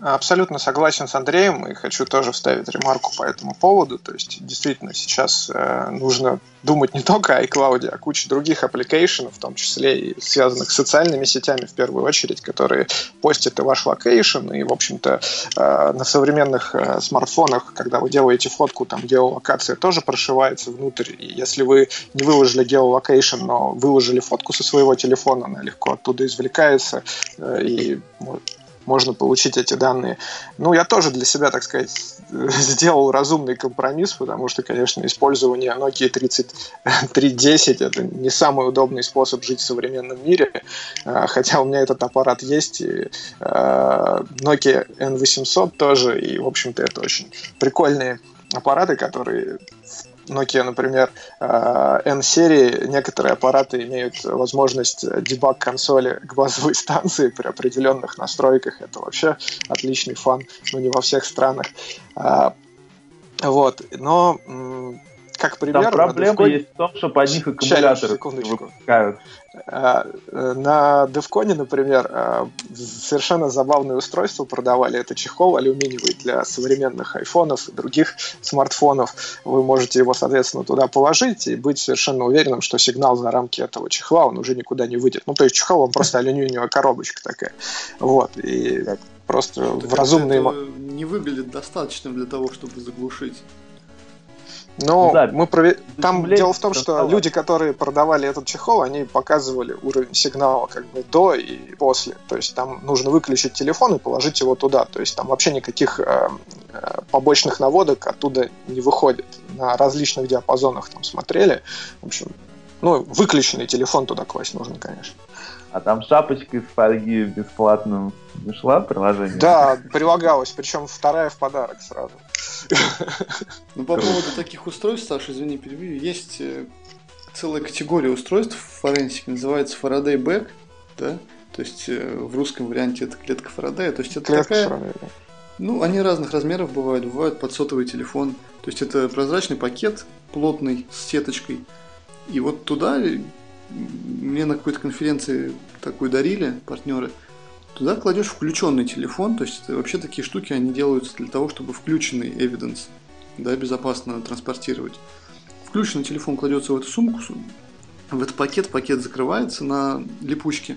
Абсолютно согласен с Андреем и хочу тоже вставить ремарку по этому поводу. То есть действительно сейчас э, нужно думать не только о iCloud, а куче других application-ов, в том числе и связанных с социальными сетями в первую очередь, которые постят и ваш location. И, в общем-то, э, на современных э, смартфонах, когда вы делаете фотку, там геолокация тоже прошивается внутрь. И если вы не выложили geolocation, но выложили фотку со своего телефона, она легко оттуда извлекается э, и можно получить эти данные. Ну, я тоже для себя, так сказать, сделал разумный компромисс, потому что, конечно, использование Nokia 3310 это не самый удобный способ жить в современном мире, а, хотя у меня этот аппарат есть, и а, Nokia N800 тоже, и, в общем-то, это очень прикольные аппараты, которые Nokia, например, э, N-серии, некоторые аппараты имеют возможность дебаг консоли к базовой станции при определенных настройках. Это вообще отличный фан, но не во всех странах. А, вот, но как пример... Там проблема DevCon... есть в том, что под них аккумуляторы выпускают. А, э, на DevCon, например, а, совершенно забавное устройство продавали. Это чехол алюминиевый для современных айфонов и других смартфонов. Вы можете его, соответственно, туда положить и быть совершенно уверенным, что сигнал за рамки этого чехла, он уже никуда не выйдет. Ну, то есть чехол, он просто алюминиевая коробочка такая. Вот. И просто в разумные... не выглядит достаточным для того, чтобы заглушить. Но да, мы прове... там дело в том, что стало. люди, которые продавали этот чехол, они показывали уровень сигнала как бы до и после. То есть там нужно выключить телефон и положить его туда. То есть там вообще никаких э, э побочных наводок оттуда не выходит. На различных диапазонах там смотрели. В общем, ну, выключенный телефон туда класть нужно, конечно. А там шапочка из фольги бесплатно нашла приложение? Да, прилагалась, причем вторая в подарок сразу. Ну, по поводу таких устройств, Саша, извини, перебью, есть э, целая категория устройств в форенсике, называется Faraday Back, да, то есть э, в русском варианте это клетка Фарадея, то есть это клетка такая... Ну, они разных размеров бывают, бывают под сотовый телефон, то есть это прозрачный пакет, плотный, с сеточкой, и вот туда мне на какой-то конференции такую дарили партнеры, туда кладешь включенный телефон, то есть вообще такие штуки, они делаются для того, чтобы включенный evidence да, безопасно транспортировать. Включенный телефон кладется в эту сумку, в этот пакет, пакет закрывается на липучке,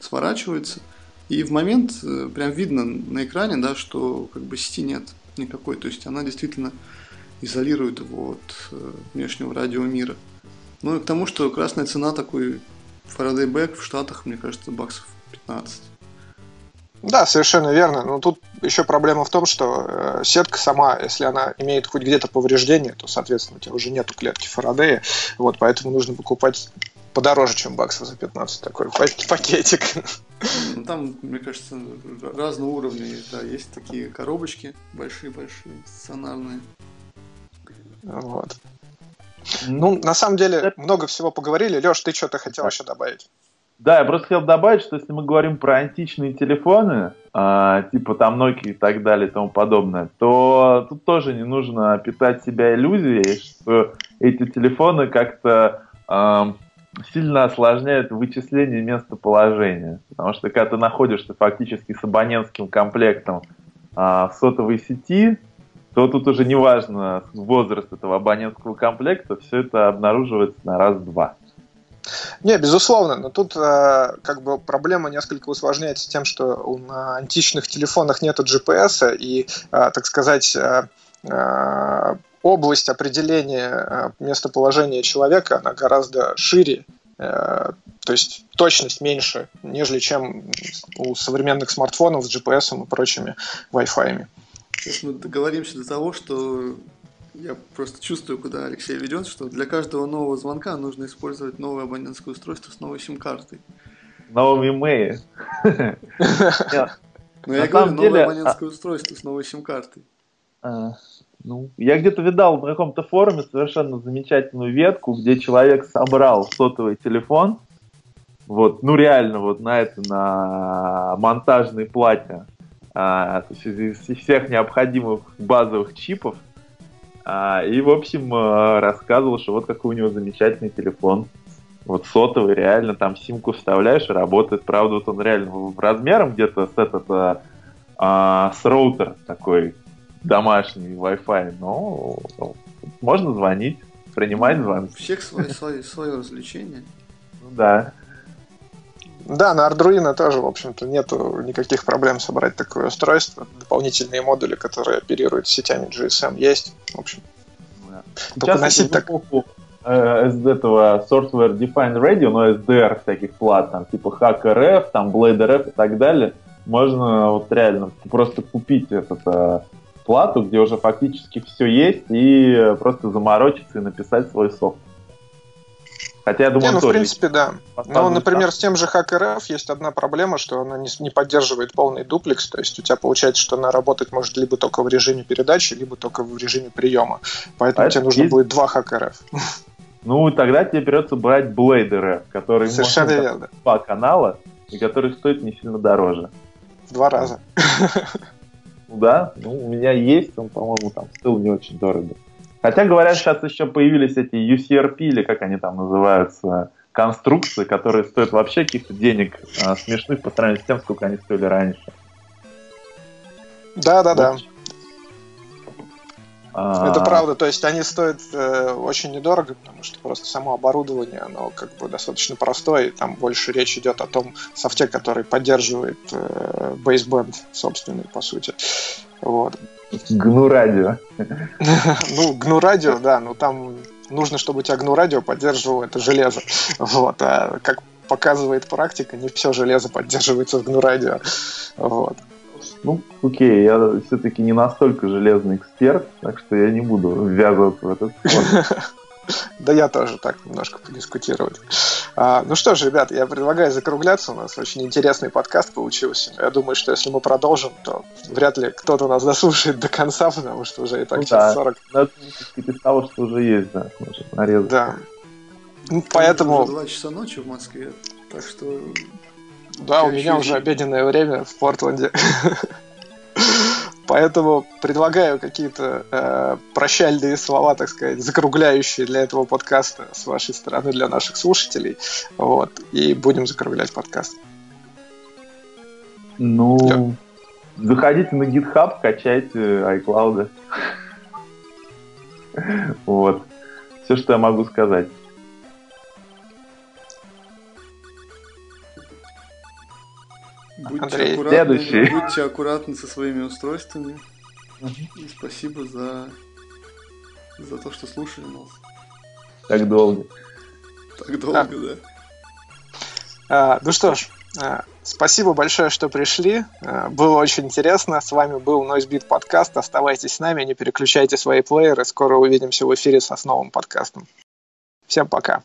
сворачивается, и в момент э, прям видно на экране, да, что как бы сети нет никакой, то есть она действительно изолирует его от э, внешнего радиомира. Ну и к тому, что красная цена такой Faraday Back в Штатах, мне кажется, баксов 15. Да, совершенно верно. Но тут еще проблема в том, что э, сетка сама, если она имеет хоть где-то повреждение, то, соответственно, у тебя уже нету клетки Фарадея. Вот, поэтому нужно покупать подороже, чем баксов за 15 такой пакетик. Ну, там, мне кажется, разные уровни. Да, есть такие коробочки большие-большие, стационарные. Вот. Ну, на самом деле, много всего поговорили. Леш, ты что-то хотел еще добавить? Да, я просто хотел добавить, что если мы говорим про античные телефоны, э, типа там Nokia и так далее и тому подобное, то тут тоже не нужно питать себя иллюзией, что эти телефоны как-то э, сильно осложняют вычисление местоположения. Потому что когда ты находишься фактически с абонентским комплектом э, в сотовой сети, то тут уже неважно возраст этого абонентского комплекта, все это обнаруживается на раз-два. Не, безусловно, но тут э, как бы проблема несколько усложняется тем, что на античных телефонах нет GPS, и, э, так сказать, э, э, область определения э, местоположения человека, она гораздо шире, э, то есть точность меньше, нежели чем у современных смартфонов с GPS и прочими Wi-Fi. Сейчас мы договоримся до того, что я просто чувствую, куда Алексей ведет, что для каждого нового звонка нужно использовать новое абонентское устройство с новой сим-картой. Новым имейл. Ну, я говорю, новое абонентское устройство с новой сим-картой. А, ну, я где-то видал на каком-то форуме совершенно замечательную ветку, где человек собрал сотовый телефон, вот, ну реально вот на это, на монтажной плате, а, из всех необходимых базовых чипов, а, и, в общем, э, рассказывал, что вот какой у него замечательный телефон. Вот сотовый, реально, там симку вставляешь и работает. Правда, вот он реально размером где-то с этот, а, а, с роутер такой домашний Wi-Fi, но ну, можно звонить, принимать ну, звонки. У всех свое, свое, свое развлечение. Ну да. Да, на Arduino тоже, в общем-то, нету никаких проблем собрать такое устройство. Дополнительные модули, которые оперируют сетями GSM, есть. В общем, да. только носить так... Э, из этого Software Defined Radio, но SDR всяких плат, там, типа HackRF, там, BladeRF и так далее, можно вот реально просто купить этот э, плату, где уже фактически все есть, и просто заморочиться и написать свой софт. Хотя я думаю, не, ну, в принципе, да. Ну, например, с тем же HackRF есть одна проблема, что она не, не поддерживает полный дуплекс, то есть у тебя получается, что она работать может либо только в режиме передачи, либо только в режиме приема. Поэтому а тебе нужно есть... будет два HackRF. Ну, тогда тебе придется брать Blade который Совершенно может верно. два канала, и который стоит не сильно дороже. В два раза. Да, ну, у меня есть, он, по-моему, там стоил не очень дорого. Хотя, говорят, сейчас еще появились эти UCRP, или как они там называются, конструкции, которые стоят вообще каких-то денег а, смешных по сравнению с тем, сколько они стоили раньше. Да, да, да. А... Это правда, то есть они стоят э, очень недорого, потому что просто само оборудование, оно как бы достаточно простое, и там больше речь идет о том софте, который поддерживает э, бейсбенд собственный, по сути. Вот. Гну радио. Ну, гну радио, да, но там нужно, чтобы у тебя гну радио поддерживало это железо. Вот. А как показывает практика, не все железо поддерживается в гну радио. Вот. Ну, окей, я все-таки не настолько железный эксперт, так что я не буду ввязываться в этот спор. Да я тоже так немножко подискутировать. А, ну что ж, ребят, я предлагаю закругляться. У нас очень интересный подкаст получился. Я думаю, что если мы продолжим, то вряд ли кто-то нас дослушает до конца, потому что уже и так ну, час да. 40. Надо из того, что уже есть, да, может нарезать. Да. Ну, поэтому... Два часа ночи в Москве, так что... Да, у меня уже обеденное время в Портленде. Поэтому предлагаю какие-то э, прощальные слова, так сказать, закругляющие для этого подкаста с вашей стороны для наших слушателей. Вот. И будем закруглять подкаст. Ну, Все. заходите на GitHub, качайте iCloud. Вот. Все, что я могу сказать. Будьте Андрей, аккуратны, следующий. Будьте аккуратны со своими устройствами. И спасибо за, за то, что слушали нас. Так долго. Так долго, а. да. А, ну что ж, А, спасибо большое, что пришли. А, было очень интересно. С вами был NoiseBeat подкаст. Оставайтесь с нами, не переключайте свои плееры. Скоро увидимся в эфире со с новым подкастом. Всем пока.